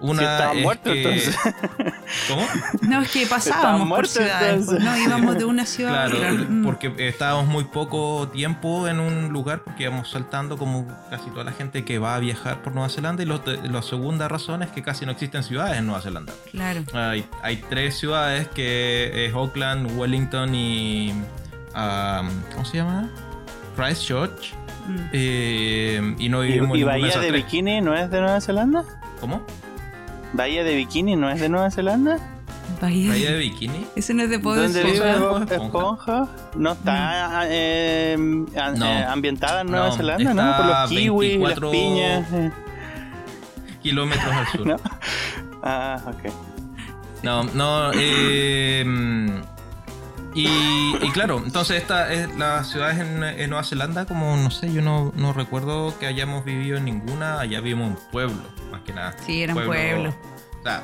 Una Si muertos, que- entonces. [laughs] ¿Cómo? No, es que pasábamos por ciudades. No, íbamos de una ciudad a otra. Mm. porque estábamos muy poco tiempo en un lugar porque íbamos saltando como casi toda la gente que va a viajar por Nueva Zelanda y lo- la segunda razón es que casi no existen ciudades en Nueva Zelanda. Claro. Hay, hay tres ciudades que es Auckland, Wellington y... um, ¿Cómo se llama? Christchurch. Mm. Eh, y no ¿Y, vivimos y en ninguna Bahía de. Bikini no es de Nueva Zelanda? ¿Cómo? ¿Bahía de Bikini no es de Nueva Zelanda? Bahía. ¿Bahía de Bikini? Ese no es de Bob ¿Dónde Esponja. vive Esponja. No está eh, a- No. eh, ambientada en Nueva No, Zelanda, ¿no? Por los kiwis, 24 las piñas. eh. Kilómetros al sur. [laughs] No. Ah, ok. No, no, eh, y, y claro, entonces esta es las ciudades en, en Nueva Zelanda, como no sé, yo no, no recuerdo que hayamos vivido en ninguna, allá vivimos en un pueblo, más que nada. Sí, era un pueblo. O sea,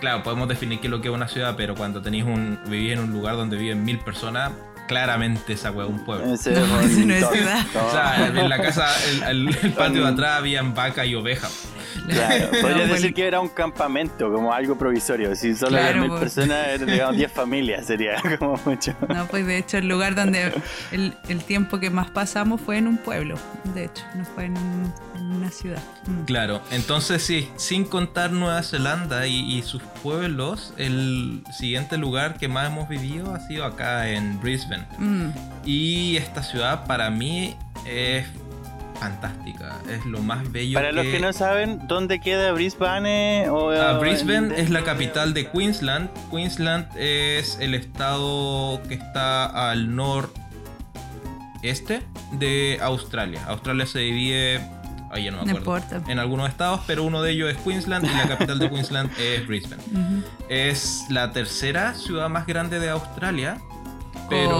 claro, podemos definir qué es lo que es una ciudad, pero cuando tenéis un, vivís en un lugar donde viven mil personas, claramente esa hueá es un pueblo. Ese No, es eso no es ciudad. O sea, en la casa, el, el- el patio de atrás habían vaca y ovejas. Claro, [laughs] podrías No, decir que era un campamento, como algo provisorio. Si solo Claro, había mil pues. personas, eran, [laughs] digamos 10 familias, sería [laughs] como mucho. No, pues de hecho el lugar donde el, el tiempo que más pasamos fue en un pueblo. De hecho, no fue en, un- en una ciudad. Mm. Claro, entonces sí, sin contar Nueva Zelanda y, y sus pueblos, el siguiente lugar que más hemos vivido ha sido acá en Brisbane. Mm. Y esta ciudad para mí es fantástica, es lo más bello Para los que no saben, ¿dónde queda Brisbane? O, Ah, Brisbane en- es la capital de Queensland. Queensland es el estado que está al noreste de Australia. Australia se divide, ahí ya no me acuerdo, en algunos estados, pero uno de ellos es Queensland y la capital de [laughs] Queensland es Brisbane. Es la tercera ciudad más grande de Australia, pero,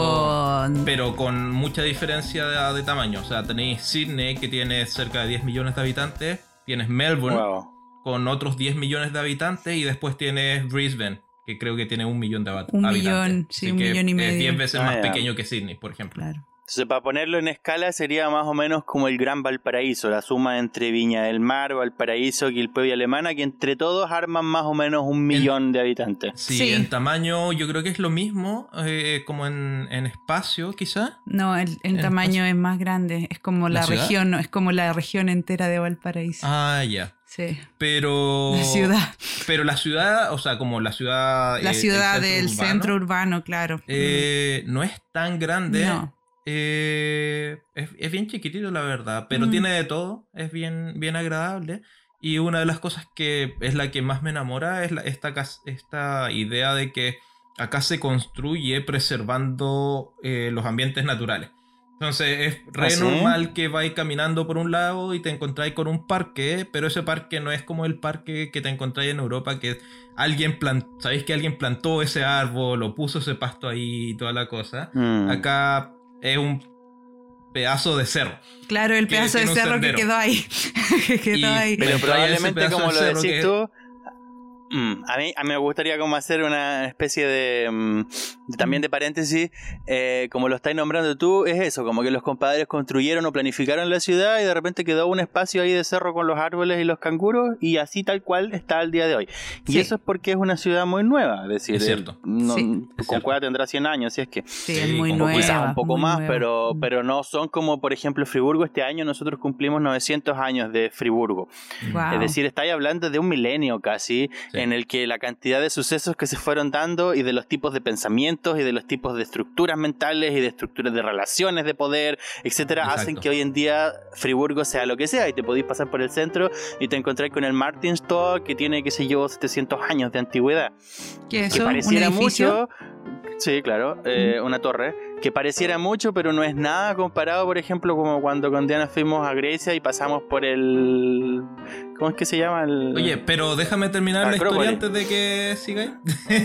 Con- pero con mucha diferencia de, de tamaño. O sea, tenéis Sydney que tiene cerca de 10 millones de habitantes, tienes Melbourne Wow. con otros 10 millones de habitantes y después tienes Brisbane, que creo que tiene un millón de Un habitantes. millón, sí, Así un que millón y Es medio. 10 veces Ah, más ya. pequeño que Sydney, por ejemplo. Claro. Entonces, para ponerlo en escala, sería más o menos como el Gran Valparaíso, la suma entre Viña del Mar, Valparaíso, Quilpue y Alemana, que entre todos arman más o menos un millón de habitantes. Sí, Sí. en tamaño yo creo que es lo mismo, eh, como en, en espacio quizá. No, el, el En tamaño es más grande. Es como ¿La la, región, no, es como la región entera de Valparaíso. Ah, ya. Sí. Pero... La ciudad. Pero la ciudad, o sea, como la ciudad... La eh, ciudad el del urbano, centro urbano, claro. eh, no es tan grande. No. Eh, es, es bien chiquitito, la verdad, pero Mm. tiene de todo, es bien, bien agradable. Y una de las cosas que es la que más me enamora es la- esta, esta idea de que acá se construye preservando eh, los ambientes naturales. Entonces es re ¿Ah, sí? normal que vais caminando por un lado y te encontráis con un parque, pero ese parque no es como el parque que te encontráis en Europa, que alguien plantó, sabéis que alguien plantó ese árbol o puso ese pasto ahí y toda la cosa. Mm. Acá es un pedazo de cerro. Claro, el que pedazo de cerro que quedó ahí. [laughs] que quedó Y- ahí. Pero probablemente, como lo decís que- tú, mm, a, mí, a mí me gustaría como hacer una especie de, mm, de- también de paréntesis, eh, como lo estás nombrando tú, es eso, como que los compadres construyeron o planificaron la ciudad y de repente quedó un espacio ahí de cerro con los árboles y los canguros y así tal cual está al día de hoy. Y Sí. eso es porque es una ciudad muy nueva, es decir, Es cierto. eh, no- Sí. Es con cierto. cueva tendrá 100 años, si es que... Sí, Sí, es muy nueva. quizás un poco muy más, nueva. pero, Mm. pero no son como, por ejemplo, Friburgo. Este año nosotros cumplimos 900 años de Friburgo. Guau. Es decir, estáis hablando de un milenio casi, Sí. En el que la cantidad de sucesos que se fueron dando y de los tipos de pensamientos y de los tipos de estructuras mentales y de estructuras de relaciones de poder, etcétera, Exacto. hacen que hoy en día Friburgo sea lo que sea y te podéis pasar por el centro y te encontráis con el Martinstor que tiene, qué sé yo, 700 años de antigüedad ¿Qué es que eso? ¿Un pareciera edificio? mucho. Sí, claro, eh, una torre. Que pareciera mucho, pero no es nada comparado, por ejemplo, como cuando con Diana fuimos a Grecia y pasamos por el. ¿Cómo es que se llama? El... Oye, pero déjame terminar la historia antes de que sigáis. [laughs]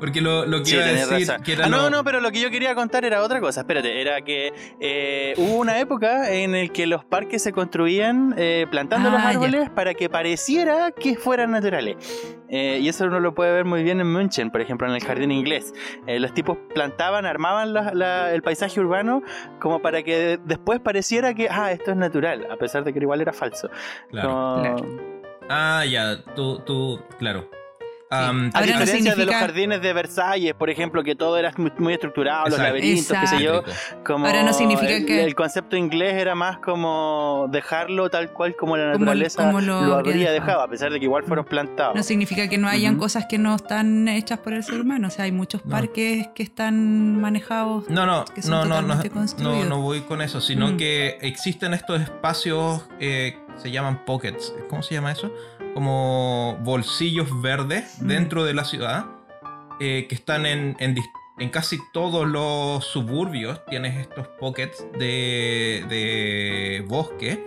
Porque lo, lo que Sí, iba a tenés decir. razón. Que era Ah, no, lo- no, pero lo que yo quería contar era otra cosa. Espérate, era que eh, hubo una época en el que los parques se construían eh, plantando Ah, los ya. árboles para que pareciera que fueran naturales. Eh, y eso uno lo puede ver muy bien en München, por ejemplo, en el jardín inglés. Eh, los tipos plantaban, armaban la- la- el paisaje urbano como para que después pareciera que, ah, esto es natural, a pesar de que igual era falso. Claro. Como- Claro. Ah, ya, tú, tú, claro. Am, A Ahora no diferencia de los significa- jardines de Versalles, por ejemplo, que todo era muy, muy estructurado, los Exacto. laberintos, qué sé yo. Como Ahora no significa el, que- el concepto inglés era más como dejarlo tal cual como la Como- naturaleza como lo, lo habría habría dejado, a pesar de que igual fueron plantados. No significa que no hayan Ujú. cosas que no están hechas por el ser humano. O sea, hay muchos No. parques que están manejados. No, no, que son no, no, no, no voy con eso, sino Mm. que existen estos espacios, eh, se llaman pockets, ¿cómo se llama eso? Como bolsillos verdes Mm. dentro de la ciudad, eh, que están en, en, en casi todos los suburbios, tienes estos pockets de, de bosque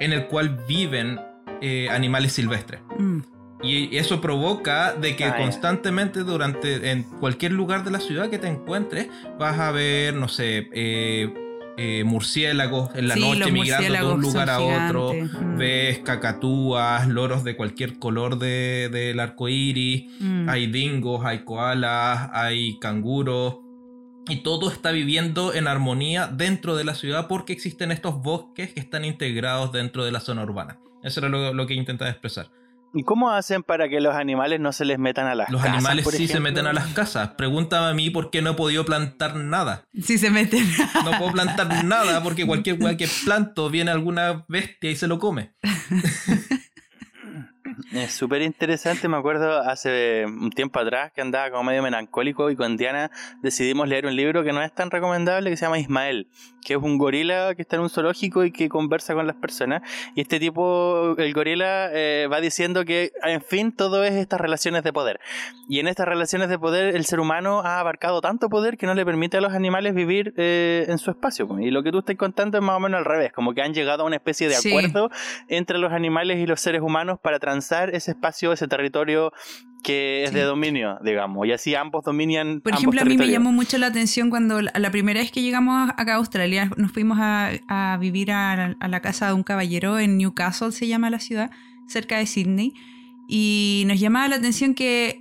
en el cual viven eh, animales silvestres. Mm. Y eso provoca de que Ah, constantemente durante en cualquier lugar de la ciudad que te encuentres vas a ver, no sé, eh, eh, murciélagos en la Sí, noche migrando de un lugar a otro. Mm. Ves cacatúas, loros de cualquier color de- del arco iris. Mm. Hay dingos, hay koalas, hay canguros. Y todo está viviendo en armonía dentro de la ciudad porque existen estos bosques que están integrados dentro de la zona urbana. Eso era lo, lo que intentaba expresar. ¿Y cómo hacen para que los animales no se les metan a las Los casas, animales por sí se ejemplo? meten a las casas. Pregúntame a mí por qué no he podido plantar nada. Sí se meten. No puedo plantar nada porque cualquier weá que planto viene alguna bestia y se lo come. [laughs] Es súper interesante, me acuerdo hace un tiempo atrás que andaba como medio melancólico y con Diana decidimos leer un libro que no es tan recomendable que se llama Ismael, que es un gorila que está en un zoológico y que conversa con las personas. Y este tipo, el gorila, eh, va diciendo que, en fin, todo es estas relaciones de poder. Y en estas relaciones de poder el ser humano ha abarcado tanto poder que no le permite a los animales vivir eh, en su espacio. Y lo que tú estás contando es más o menos al revés, como que han llegado a una especie de Sí. acuerdo entre los animales y los seres humanos para transar ese espacio, ese territorio que es Sí. de dominio, digamos. Y así ambos dominian. Por ambos ejemplo, a mí me llamó mucho la atención cuando la, la primera vez que llegamos acá a Australia, nos fuimos a, a vivir a, la- a la casa de un caballero en Newcastle, se llama la ciudad, cerca de Sydney, y nos llamaba la atención que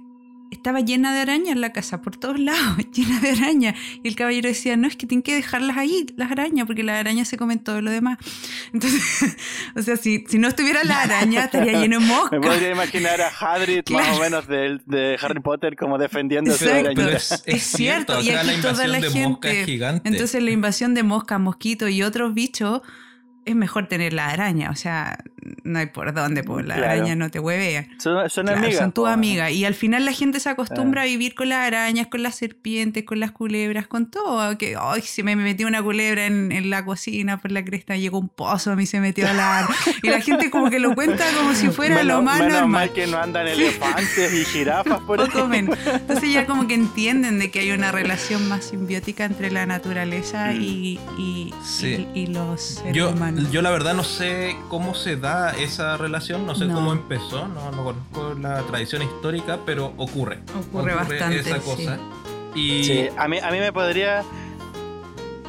estaba llena de arañas la casa, por todos lados, [laughs] llena de arañas. Y el caballero decía, no, es que tienen que dejarlas ahí, las arañas, porque las arañas se comen todo lo demás. [laughs] Entonces, [laughs] o sea, si, si no estuviera la araña, estaría lleno de Me moscas. podría imaginar a Hagrid más Claro. o menos de, de Harry Potter como defendiéndose de Exacto. la Pero arañita. es, es cierto, y la aquí toda la gente- gigante. Entonces la invasión de moscas, mosquitos y otros bichos es mejor tener la araña. O sea, no hay por dónde, pues la Claro. araña no te huevea. Son, son Claro, amigas. son tus amigas. Y al final la gente se acostumbra a vivir con las arañas, con las serpientes, con las culebras, con todo. Que, ay, se me metió una culebra en, en la cocina por la cresta, llegó un pozo, a mí se metió a la... Y la gente como que lo cuenta como si [laughs] fuera menos, lo más menos normal. mal que no andan elefantes y jirafas [laughs] por ahí. Poco menos. Entonces ya como que entienden de que hay una relación más simbiótica entre la naturaleza y, y, Sí. y- y los seres Yo, humanos. yo la verdad no sé cómo se da esa relación, no sé No. cómo empezó, no, no conozco la tradición histórica, pero ocurre. Ocurre bastante, esa sí. cosa. Y Sí, a mí, a mí me podría.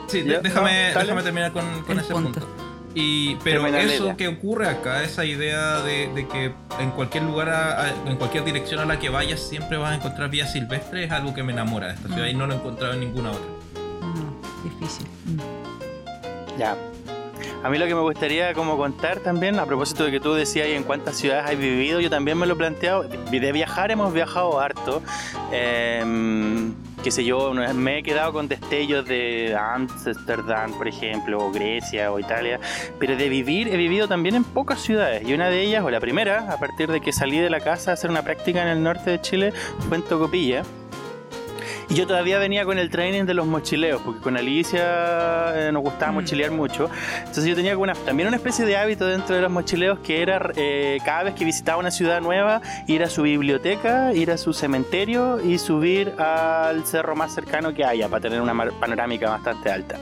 Sí, de- déjame, no, déjame terminar con, con ese punto. punto. Y, pero eso que ocurre acá, esa idea de, de que en cualquier lugar, a- a- en cualquier dirección a la que vayas, siempre vas a encontrar vida silvestre, es algo que me enamora de esta ciudad Mm. y no lo he encontrado en ninguna otra. No, difícil. Mm. Ya. A mí lo que me gustaría como contar también, a propósito de que tú decías en cuántas ciudades has vivido, yo también me lo he planteado. De viajar hemos viajado harto. Eh, qué sé yo, me he quedado con destellos de Amsterdam, por ejemplo, o Grecia o Italia. Pero de vivir he vivido también en pocas ciudades. Y una de ellas, o la primera, a partir de que salí de la casa a hacer una práctica en el norte de Chile, fue en Tocopilla. Y yo todavía venía con el training de los mochileos, porque con Alicia eh, nos gustaba Mm. mochilear mucho. Entonces yo tenía una- también una especie de hábito dentro de los mochileos que era eh, cada vez que visitaba una ciudad nueva, ir a su biblioteca, ir a su cementerio y subir al cerro más cercano que haya para tener una panorámica bastante alta.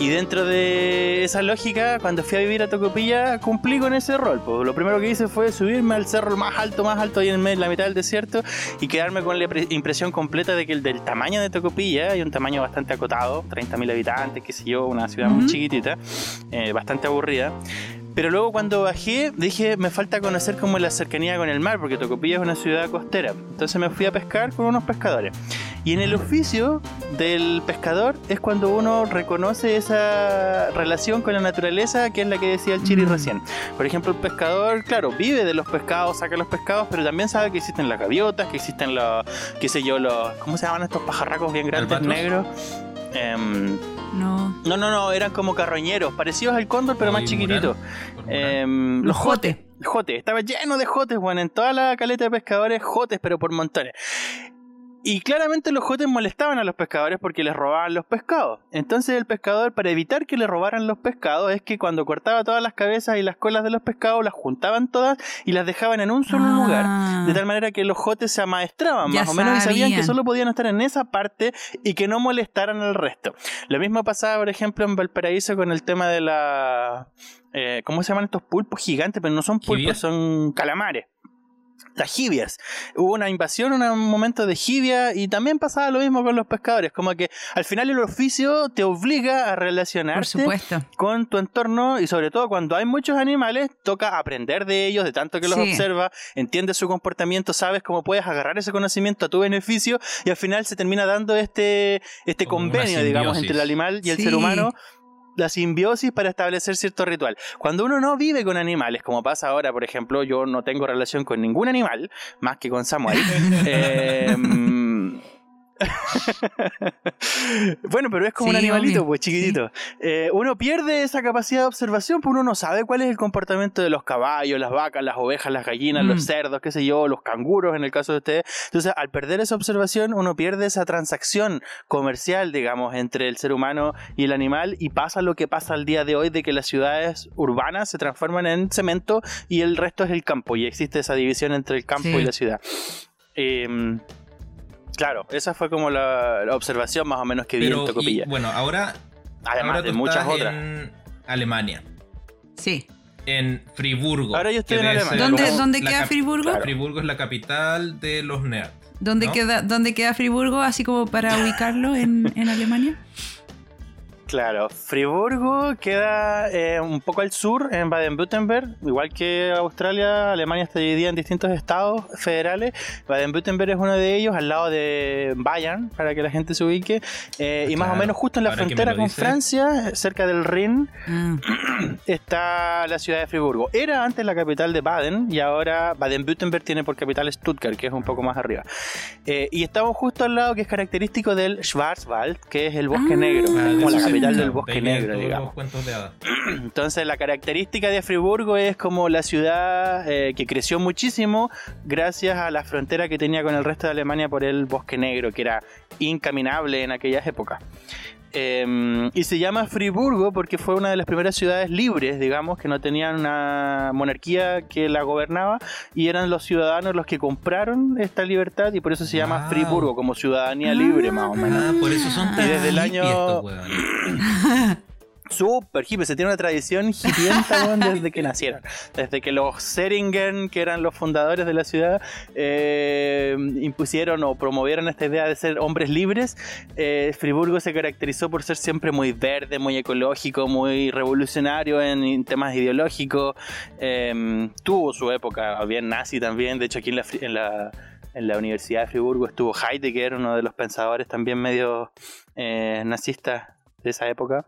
Y dentro de esa lógica, cuando fui a vivir a Tocopilla, cumplí con ese rol. Pues lo primero que hice fue subirme al cerro más alto, más alto, ahí en la mitad del desierto, y quedarme con la impresión completa de que el del tamaño de Tocopilla, hay un tamaño bastante acotado, 30.000 habitantes, qué sé yo, una ciudad muy chiquitita, eh, bastante aburrida. Pero luego cuando bajé dije, me falta conocer como la cercanía con el mar, porque Tocopilla es una ciudad costera. Entonces me fui a pescar con unos pescadores. Y en el oficio del pescador es cuando uno reconoce esa relación con la naturaleza, que es la que decía el Chiri recién. Por ejemplo, el pescador, claro, vive de los pescados, saca los pescados, pero también sabe que existen las gaviotas, que existen los, qué sé yo, los, ¿cómo se llaman estos pajarracos bien grandes negros? Em, no. No, no, no, eran como carroñeros, parecidos al cóndor, pero más chiquititos. Em, los jotes. Jotes, estaba lleno de jotes, bueno, en toda la caleta de pescadores, jotes, pero por montones. Y claramente los jotes molestaban a los pescadores porque les robaban los pescados. Entonces el pescador, para evitar que le robaran los pescados, es que cuando cortaba todas las cabezas y las colas de los pescados, las juntaban todas y las dejaban en un solo lugar. Ah. De tal manera que los jotes se amaestraban Ya más o menos y sabían que solo podían estar en esa parte y que no molestaran al resto. Lo mismo pasaba, por ejemplo, en Valparaíso con el tema de la... eh, ¿Cómo se llaman estos pulpos gigantes? Pero no son pulpos, son calamares. Las jibias. Hubo una invasión, un momento de jibia y también pasaba lo mismo con los pescadores. Como que al final el oficio te obliga a supuesto. con tu entorno y sobre todo cuando hay muchos animales toca aprender de ellos, de tanto que los Sí. observas, entiendes su comportamiento, sabes cómo puedes agarrar ese conocimiento a tu beneficio y al final se termina dando este, este Como convenio, digamos, entre el animal y el Sí. ser humano. La simbiosis para establecer cierto ritual. Cuando uno no vive con animales, como pasa ahora, por ejemplo, yo no tengo relación con ningún animal, más que con Samuel. [laughs] eh, [laughs] bueno, pero es como un animalito, obvio. pues chiquitito. Eh, uno pierde esa capacidad de observación, pues uno no sabe cuál es el comportamiento de los caballos, las vacas, las ovejas, las gallinas, Mm. los cerdos, qué sé yo, los canguros en el caso de ustedes. Entonces, al perder esa observación, uno pierde esa transacción comercial, digamos, entre el ser humano y el animal y pasa lo que pasa al día de hoy de que las ciudades urbanas se transforman en cemento y el resto es el campo y existe esa división entre el campo Sí. y la ciudad. Em, Claro, esa fue como la, la observación más o menos que vi Pero, en y, bueno, ahora, Además ahora de tú muchas estás otras. en Alemania, Sí. en Friburgo. Ahora yo estoy en Alemania. ¿Dónde, queda Friburgo? Claro. Friburgo es la capital de los nerds. ¿Dónde, ¿no? queda, ¿Dónde queda Friburgo? Así como para ubicarlo en, en Alemania. [laughs] Claro, Friburgo queda eh, un poco al sur, en Baden-Württemberg, igual que Australia, Alemania está dividida en distintos estados federales. Baden-Württemberg es uno de ellos, al lado de Bayern, para que la gente se ubique, eh, y más o menos justo en la ahora frontera con dices. Francia, cerca del Rin, Ah, [clears throat] está la ciudad de Friburgo. Era antes la capital de Baden y ahora Baden-Württemberg tiene por capital Stuttgart, que es un poco más arriba. Eh, y estamos justo al lado que es característico del Schwarzwald, que es el bosque Ah. negro, como la se capital del bosque De negro, digamos. de. [clears throat] Entonces la característica de Friburgo es como la ciudad eh, que creció muchísimo gracias a la frontera que tenía con el resto de Alemania por el bosque negro, que era incaminable en aquellas épocas. Eh, y se llama Friburgo porque fue una de las primeras ciudades libres, digamos, que no tenían una monarquía que la gobernaba y eran los ciudadanos los que compraron esta libertad y por eso se llama Wow. Friburgo, como ciudadanía libre más o menos. Ah, por eso son tan Y desde el año- [laughs] Súper hippie, se tiene una tradición hippienta weón, [laughs] desde que nacieron. Desde que los Seringen, que eran los fundadores de la ciudad, eh, impusieron o promovieron esta idea de ser hombres libres, eh, Friburgo se caracterizó por ser siempre muy verde, muy ecológico, muy revolucionario en, temas ideológicos. Eh, tuvo su época bien nazi también, de hecho aquí en la, Fri- en la, en la Universidad de Friburgo estuvo Heidegger, uno de los pensadores también medio eh, nazistas de esa época.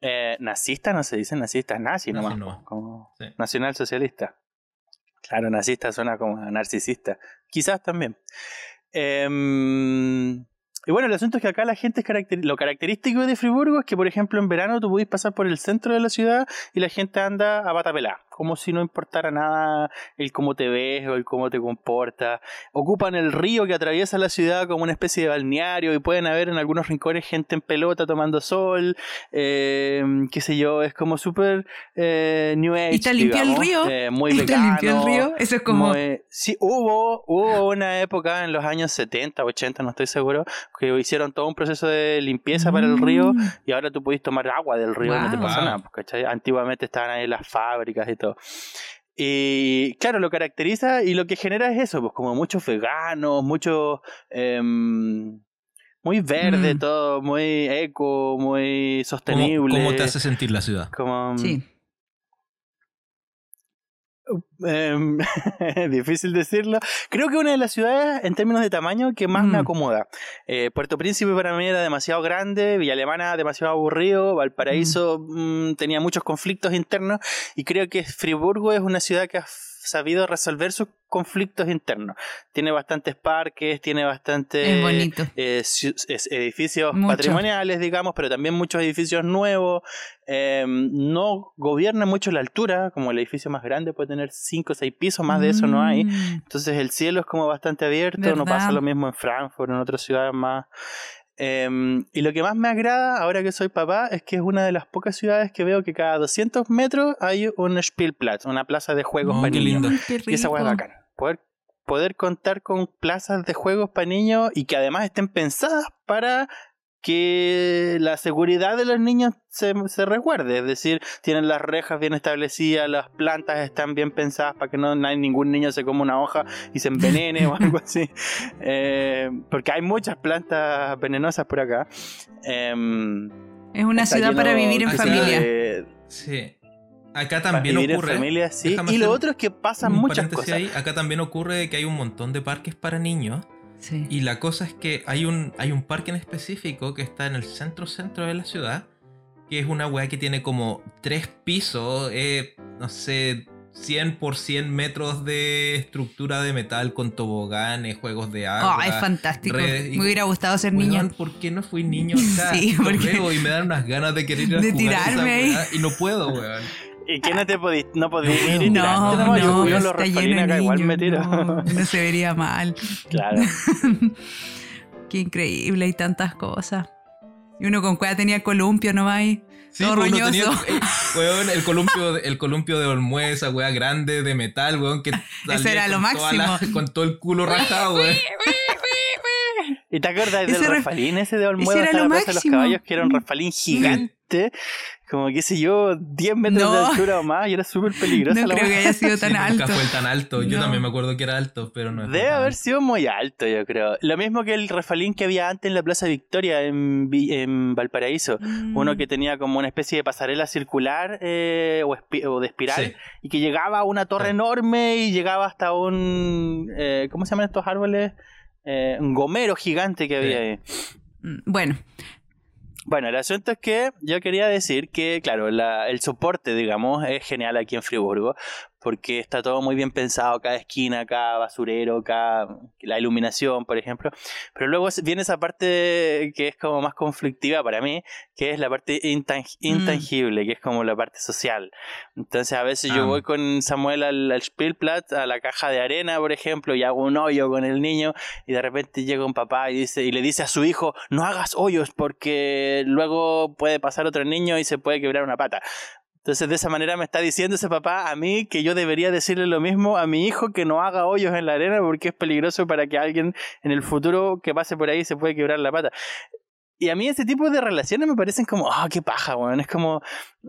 Eh, nazista no se dice nazista, nazi Nazi nomás, como Sí. nacional socialista. Claro, nazista suena como narcisista. Quizás también. Em, y bueno, el asunto es que acá la gente es caracter- lo característico de Friburgo es que, por ejemplo, en verano tú podés pasar por el centro de la ciudad y la gente anda a pata pelada, como si no importara nada el cómo te ves o el cómo te comportas. Ocupan el río que atraviesa la ciudad como una especie de balneario y pueden haber en algunos rincones gente en pelota tomando sol, eh, qué sé yo, es como súper eh, New Age. ¿Y está limpio el río? eh, muy ¿Y está limpio el río? Eso es como... muy- sí, hubo, hubo una época en los años 70, 80, no estoy seguro, que hicieron todo un proceso de limpieza para el río Mm. y ahora tú podés tomar agua del río no te pasa nada, pues, ¿cachai? Antiguamente estaban ahí las fábricas y todo. Y claro, lo caracteriza y lo que genera es eso, pues como muchos veganos, muchos... em, muy verde Mm. todo, muy eco, muy ¿Cómo, sostenible. cómo te hace sentir la ciudad? Como, Sí. Em, [laughs] difícil decirlo. Creo que una de las ciudades, en términos de tamaño, que más me Mm. acomoda. Eh, Puerto Príncipe para mí era demasiado grande, Villa Alemana demasiado aburrido, Valparaíso mm, tenía muchos conflictos internos y creo que Friburgo es una ciudad que ha sabido resolver sus conflictos internos. Tiene bastantes parques, tiene bastantes eh, edificios Mucho. patrimoniales, digamos, pero también muchos edificios nuevos. Eh, no gobierna mucho la altura, como el edificio más grande puede tener 5 o 6 pisos, más de eso no hay. Mm. Entonces el cielo es como bastante abierto, no pasa lo mismo en Frankfurt, en otras ciudades más. Eh, y lo que más me agrada ahora que soy papá es que es una de las pocas ciudades que veo que cada 200 metros hay un Spielplatz, una plaza de juegos Oh, para qué niños. Y esa hueá es bacana. Poder, poder contar con plazas de juegos para niños y que además estén pensadas para que la seguridad de los niños se, se resguarde. Es decir, tienen las rejas bien establecidas, las plantas están bien pensadas para que no, no hay ningún niño se coma una hoja y se envenene o algo así. [laughs] Eh, porque hay muchas plantas venenosas por acá. Em, Es una ciudad para vivir en familia. de- Sí. Acá también vivir ocurre. en familia, sí. Y lo hacer otro es que pasan muchas cosas. ahí. Acá también ocurre que hay un montón de parques para niños. Sí. Y la cosa es que hay un, hay un parque en específico que está en el centro centro de la ciudad, que es una weá que tiene como tres pisos, eh, no sé, 100 por 100 metros de estructura de metal con toboganes, juegos de agua. Oh, es fantástico. redes Me hubiera gustado ser Weón, niña. ¿por qué no fui niño acá? [laughs] Sí, porque- y me dan unas ganas de querer ir a De jugar esa tirarme ahí. weá y no puedo, weón. ¿Y que no te podí, no podí ir y [laughs] No, tirarte no, yo cuido los está lleno refalines de acá, igual niños. me tiro. No, [laughs] no se vería mal. claro. [laughs] Qué increíble, hay tantas cosas. Y uno con cueva tenía columpio nomás ahí. Sí, Todo pues uno roñoso. tenía, eh, weón, el columpio, de- el columpio de Olmué, esa weá grande de metal, weón, que salía era lo la- máximo. con todo el culo rajado, weón. ¿Y te acuerdas del Ese re- refalín ese de ese Olmuedo era hasta lo la Plaza de los. Caballos? Que era un refalín gigante, como qué sé yo, 10 metros No. de altura o más, y era súper peligrosa No la creo que haya sido Sí, tan alto. Nunca fue tan alto. Yo No. también me acuerdo que era alto, pero no. fue Debe haber alto. sido muy alto, yo creo. Lo mismo que el refalín que había antes en la Plaza Victoria, en, en Valparaíso. Mm. Uno que tenía como una especie de pasarela circular eh, o, o de espiral Sí. y que llegaba a una torre Sí. enorme y llegaba hasta un... eh, ¿Cómo se llaman estos árboles? Eh, un gomero gigante que había Sí. ahí. Mm, Bueno, Bueno, el asunto es que yo quería decir que, claro, la- el soporte, digamos, es genial aquí en Friburgo, porque está todo muy bien pensado, cada esquina, cada basurero, cada la iluminación, por ejemplo. Pero luego viene esa parte que es como más conflictiva para mí, que es la parte intang- intangible, que es como la parte social. Entonces a veces yo Ah. voy con Samuel al, al Spielplatz, a la caja de arena, por ejemplo, y hago un hoyo con el niño, y de repente llega un papá y dice y le dice a su hijo, no hagas hoyos porque luego puede pasar otro niño y se puede quebrar una pata. Entonces de esa manera me está diciendo ese papá a mí que yo debería decirle lo mismo a mi hijo que no haga hoyos en la arena porque es peligroso para que alguien en el futuro que pase por ahí se puede quebrar la pata. Y a mí ese tipo de relaciones me parecen como, ah, qué paja, weón. Es como,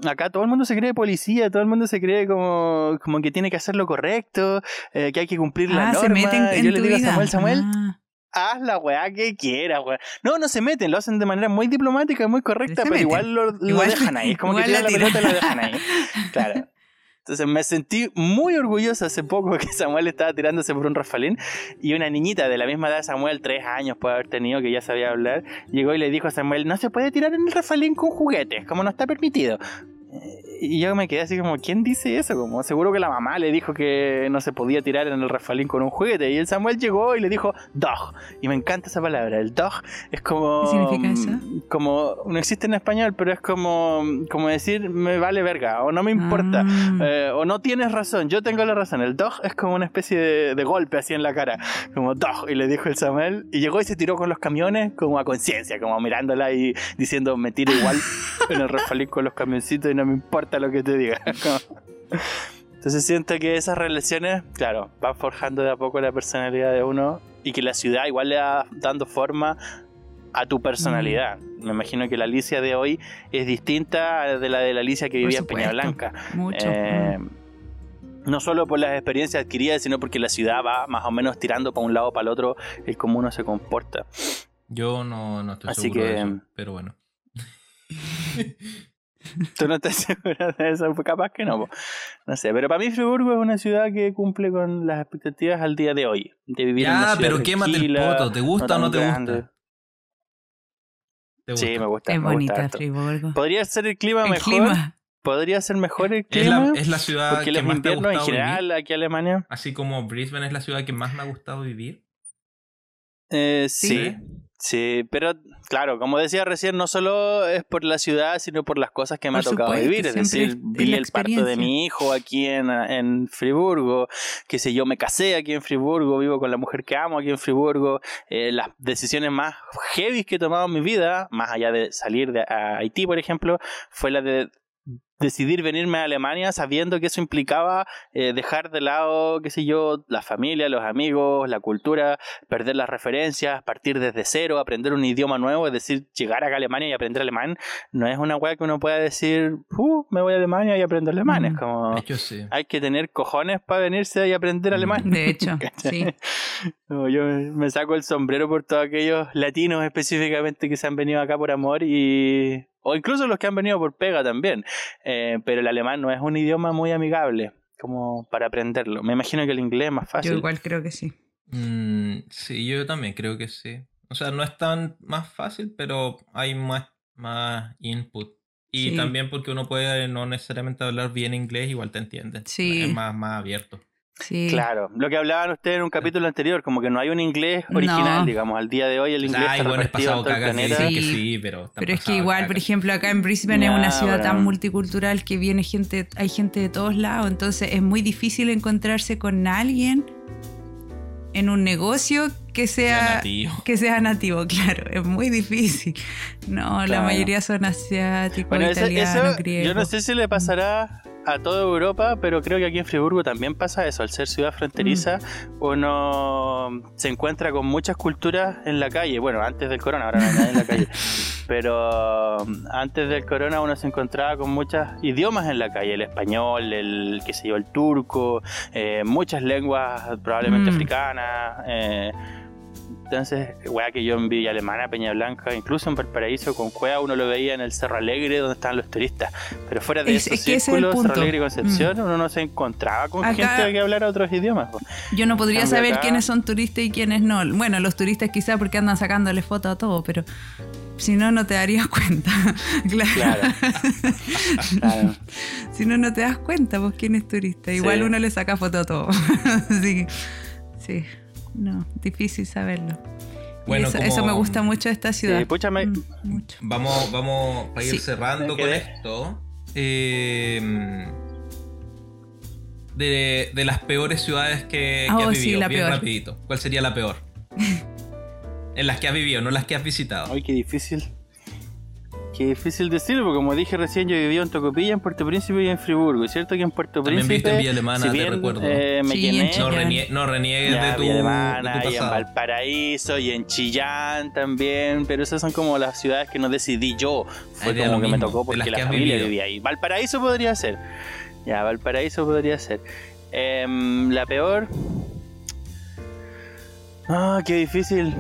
acá todo el mundo se cree policía, todo el mundo se cree como, como que tiene que hacer lo correcto, eh, que hay que cumplir la ah, norma. se meten Y en yo le digo a vida. Samuel, Samuel, Ah, haz la weá que quieras, weá. No, no se meten, lo hacen de manera muy diplomática, muy correcta, pero meten. igual lo, lo Igual- dejan ahí. Es como que tiran la la pelota y lo tiran. dejan ahí. Claro. Entonces me sentí muy orgulloso hace poco que Samuel estaba tirándose por un rafalín y una niñita de la misma edad de Samuel, tres años puede haber tenido, que ya sabía hablar, llegó y le dijo a Samuel, no se puede tirar en el rafalín con juguetes, como no está permitido. Y yo me quedé así como, ¿quién dice eso? Como seguro que la mamá le dijo que no se podía tirar en el refalín con un juguete. Y el Samuel llegó y le dijo dog. Y me encanta esa palabra. El dog es como. ¿Qué significa eso? Como. No existe en español, pero es como. Como decir, me vale verga. O no me importa. Ah. eh, o no tienes razón. Yo tengo la razón. El dog es como una especie de, de golpe así en la cara. Como dog. Y le dijo el Samuel. Y llegó y se tiró con los camiones como a conciencia. Como mirándola y diciendo, me tiro igual [laughs] en el refalín con los camioncitos y no me importa lo que te diga. [laughs] Entonces siento que esas relaciones, claro, van forjando de a poco la personalidad de uno y que la ciudad igual le va dando forma a tu personalidad. Me imagino que la Alicia de hoy es distinta de la de la Alicia que vivía en. Peña Blanca. Mucho. Eh, Mm. no solo por las experiencias adquiridas, sino porque la ciudad va más o menos tirando para un lado o para el otro el cómo uno se comporta. Yo no, no estoy Así seguro de eso, pero bueno. [laughs] [laughs] ¿Tú no estás [laughs] segura de eso? Pues capaz que no. po. No sé, pero para mí Friburgo es una ciudad que cumple con las expectativas al día de hoy. De vivir en una Ya, ciudad pero quémate el tranquila, poto. ¿Te gusta o no te grande. gusta? ¿Te Sí, me gusta. es me bonita. Friburgo. Podría ser el clima El mejor. clima. Podría ser mejor el Es clima. la, es la ciudad porque que más te ha en gustado general vivir. aquí en Alemania. Así como Brisbane es la ciudad que más me ha gustado vivir. Eh, sí. Sí. Sí, pero claro, como decía recién, no solo es por la ciudad, sino por las cosas que me Por ha tocado supuesto, vivir. Es decir, es- vi el parto de mi hijo aquí en, en Friburgo, que sé yo, me casé aquí en Friburgo, vivo con la mujer que amo aquí en Friburgo. Eh, las decisiones más heavy que he tomado en mi vida, más allá de salir de a Haití, por ejemplo, fue la de decidir venirme a Alemania sabiendo que eso implicaba eh, dejar de lado, qué sé yo, la familia, los amigos, la cultura, perder las referencias, partir desde cero, aprender un idioma nuevo, es decir, llegar acá a Alemania y aprender alemán, no es una weá que uno pueda decir, uh, me voy a Alemania y aprendo alemán, es Mm. como, sí. hay que tener cojones para venirse y aprender Mm. alemán. De hecho, [laughs] sí. No, yo me saco el sombrero por todos aquellos latinos específicamente que se han venido acá por amor y... O incluso los que han venido por pega también. Eh, pero el alemán no es un idioma muy amigable como para aprenderlo. Me imagino que el inglés es más fácil. Yo igual creo que sí. Mm, sí, yo también creo que sí. O sea, no es tan más fácil, pero hay más, más input. Y Sí. también porque uno puede no necesariamente hablar bien inglés, igual te entienden. Sí. Es más, más abierto. Sí. Claro, lo que hablaban ustedes en un capítulo anterior, como que no hay un inglés original, No. digamos, al día de hoy el inglés Ay, está bueno, es pasado caca dicen que Sí. sí, pero... Pero es que igual, caca. por ejemplo, acá en Brisbane es una ciudad tan multicultural que viene gente, hay gente de todos lados, entonces es muy difícil encontrarse con alguien en un negocio que sea nativo. que sea nativo, claro, es muy difícil. No, la mayoría son asiáticos, Bueno, eso, italianos, eso griegos. yo no sé si le pasará a toda Europa, pero creo que aquí en Friburgo también pasa eso. Al ser ciudad fronteriza, Mm. uno se encuentra con muchas culturas en la calle. Bueno, antes del corona, ahora no hay nadie en la calle. [laughs] Pero um, antes del corona uno se encontraba con muchos idiomas en la calle. El español, el, qué sé yo, el turco, eh, muchas lenguas probablemente Mm. africanas. eh, entonces, weá que yo en Villa Alemana, Peña Blanca, incluso en Valparaíso, con Cueva, uno lo veía en el Cerro Alegre donde estaban los turistas. Pero fuera de Es- esos es que es círculos, Cerro. Mm. Alegre y Concepción, uno no se encontraba con Acá- gente que hablara otros idiomas. Yo no podría Cambio saber acá- quiénes son turistas y quiénes no. Bueno, los turistas quizás porque andan sacándole fotos a todo, pero si no, no te darías [laughs] cuenta. claro. Claro. [laughs] Claro. Si no, no te das cuenta, pues quién es turista. Igual Sí. uno le saca foto a todo. [laughs] sí, sí. No, difícil saberlo. Bueno, eso, como- eso me gusta mucho de esta ciudad. Sí, Mm, mucho. Vamos, vamos para ir Sí. cerrando con esto. Eh, de, de las peores ciudades que, que has oh, sí, vivido, la bien peor. rapidito. ¿Cuál sería la peor? [laughs] en las que has vivido, no las que has visitado. Ay, qué difícil. Qué difícil decirlo, porque como dije recién, yo viví en Tocopilla, en Puerto Príncipe y en Friburgo. Y cierto que en Puerto También Príncipe. viste en Villa Alemana, si te recuerdo. eh, me Sí, No, Chillán. renie- no reniegues Ya, de tu, Villa de Alemana, tu y en. Valparaíso y en Chillán también, pero esas son como las ciudades que no decidí yo, fue como lo que me tocó porque la familia vivido. vivía ahí. Valparaíso podría ser, ya, Valparaíso podría ser. Em, la peor... Ah, qué difícil.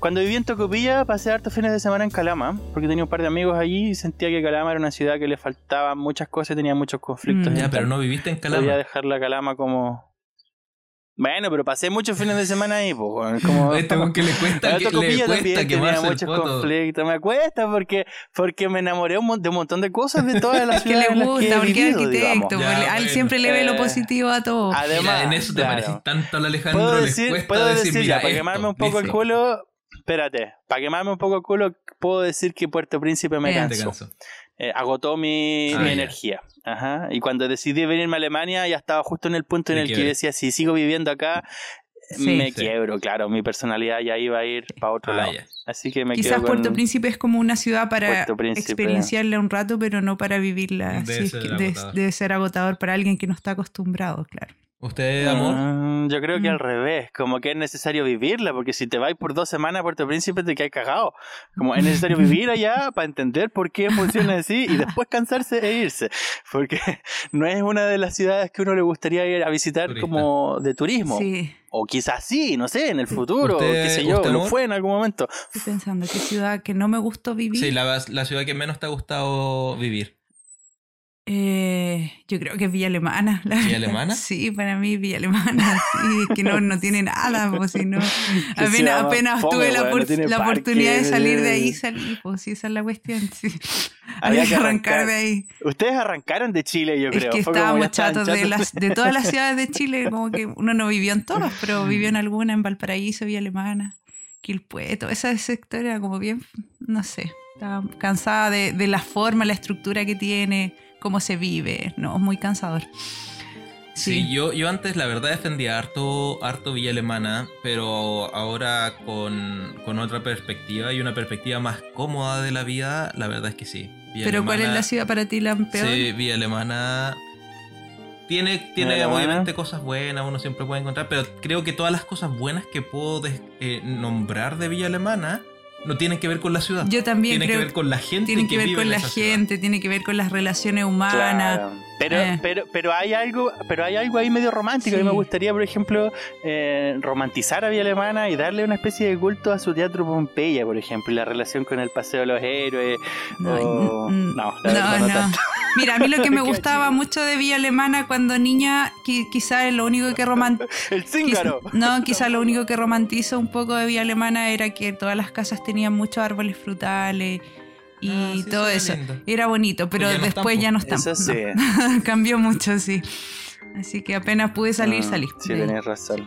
Cuando viví en Tocopilla pasé hartos fines de semana en Calama, porque tenía un par de amigos allí y sentía que Calama era una ciudad que le faltaban muchas cosas y tenía muchos conflictos. Mm. Ya, pero no viviste en Calama. dejar la Calama como... Bueno, pero pasé muchos fines de semana ahí, pues. Como... Este weón que le [laughs] cuesta, El que, otro le cuesta también tenía el muchos conflictos. Me cuesta porque, porque me enamoré de un montón de cosas de todas las [laughs] Que le ciudades que gusta, he porque es vivido, arquitecto, porque Ya, a él siempre le ve lo positivo a todo. Además, Mira, en eso te claro. pareces tanto al Alejandro, Puedo decir, puedo decir, decir mira, ya, para esto, quemarme un poco el dice, culo, espérate, para quemarme un poco el culo, puedo decir que Puerto Príncipe me cansó. canso. Eh, agotó mi, Ah, mi energía. Ajá. Y cuando decidí venirme a Alemania, ya estaba justo en el punto en el que yo quiebre. decía, si sigo viviendo acá, Sí. me Sí. quiebro, claro, mi personalidad ya iba a ir para otro Ah, lado. ya. Así que me Quizás quedo con Puerto Príncipe es como una ciudad para experienciarla un rato, pero no para vivirla. Debe es que debe ser agotador para alguien que no está acostumbrado, claro. ¿Usted, amor? Mm, yo creo que Mm. al revés, como que es necesario vivirla, porque si te vas por dos semanas a Puerto Príncipe te quedas cagado. Como es necesario [laughs] vivir allá para entender por qué funciona así y después cansarse e irse. Porque [laughs] no es una de las ciudades que uno le gustaría ir a visitar Turista. como de turismo. Sí, O quizás sí, no sé, en el futuro, ¿Usted- qué sé yo, usted, lo amor? fue en algún momento. estoy pensando, ¿qué ciudad que no me gustó vivir? Sí, la, la ciudad que menos te ha gustado vivir. Eh, yo creo que es Villa Alemana. la ¿Villa verdad. Alemana? Sí, para mí Villa Alemana. Sí, es que no, no tiene nada, pues si no. [laughs] Apenas, apenas fome, tuve la, por- no la oportunidad de salir de ahí, [laughs] salí, pues sí, esa es la cuestión. Sí. Había Había que que arrancar arrancar. de ahí. Ustedes arrancaron de Chile, yo Es creo. que Fue como ya estábamos chatos de, las, de todas las [laughs] ciudades de Chile, como que uno no vivió en todas, pero vivió en alguna, en Valparaíso, Villa Alemana, Quilpué, toda esa sector era como bien, no sé, estaba cansada de, de la forma, la estructura que tiene, cómo se vive, no, es muy cansador. Sí, Sí, yo, yo antes la verdad defendía harto, harto Villa Alemana, pero ahora con, con otra perspectiva y una perspectiva más cómoda de la vida, la verdad es que sí. Villa pero ¿cuál es la ciudad para ti la peor? Sí, Villa Alemana tiene, tiene obviamente cosas buenas, uno siempre puede encontrar, pero creo que todas las cosas buenas que puedo eh, nombrar de Villa Alemana no tienen que ver con la ciudad. Yo también tienen creo que ver con la gente tiene que ver vive con la ciudad. gente, tiene que ver con las relaciones humanas. Claro. Pero, Eh. pero, pero hay algo, pero hay algo ahí medio romántico. A mí me gustaría, por ejemplo, eh, romantizar a Villa Alemana y darle una especie de culto a su teatro Pompeya, por ejemplo, y la relación con el Paseo de los Héroes. No, o- mm, no, la verdad no tanto. Mira, a mí lo que me [laughs] gustaba mucho de Villa Alemana cuando niña, qui- quizá es lo único que roman- [laughs] El quiz- no, quizá lo único que romantizo un poco de Villa Alemana era que todas las casas tenían muchos árboles frutales y Ah, sí, todo eso era lindo. Era bonito, pero ya no están, después ya no están. Eso sí. no. [laughs] Cambió mucho, sí. Así que apenas pude salir, salí. Sí, tenés razón.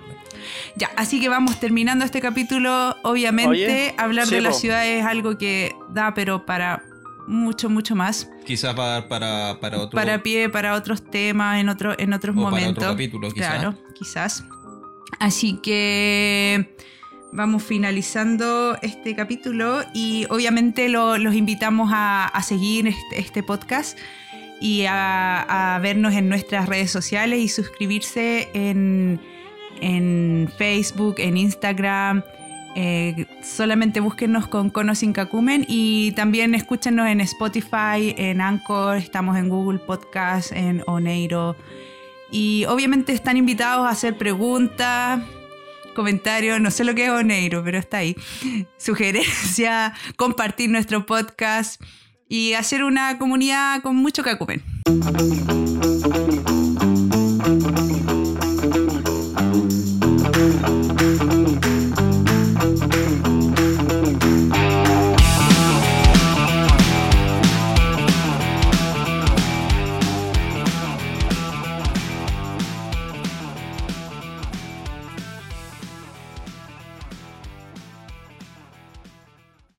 Ya, así que vamos terminando este capítulo. Obviamente, Oye, hablar sí, de la ciudad es algo que da, pero para mucho, mucho más. Quizás para, para, para otro para pie para otros temas en, otro, en otros o para momentos. otro capítulo, quizás. Claro, quizás. Así que vamos finalizando este capítulo y obviamente lo- los invitamos a, a seguir este, este podcast y a, a vernos en nuestras redes sociales y suscribirse en, en Facebook, en Instagram. Eh, solamente búsquenos con Cono sin Cacumen y también escúchenos en Spotify, en Anchor, estamos en Google Podcast, en Oneiro. Y obviamente están invitados a hacer preguntas, comentarios, no sé lo que es Oneiro, pero está ahí. [laughs] Sugerencia, compartir nuestro podcast y hacer una comunidad con mucho Cacumen.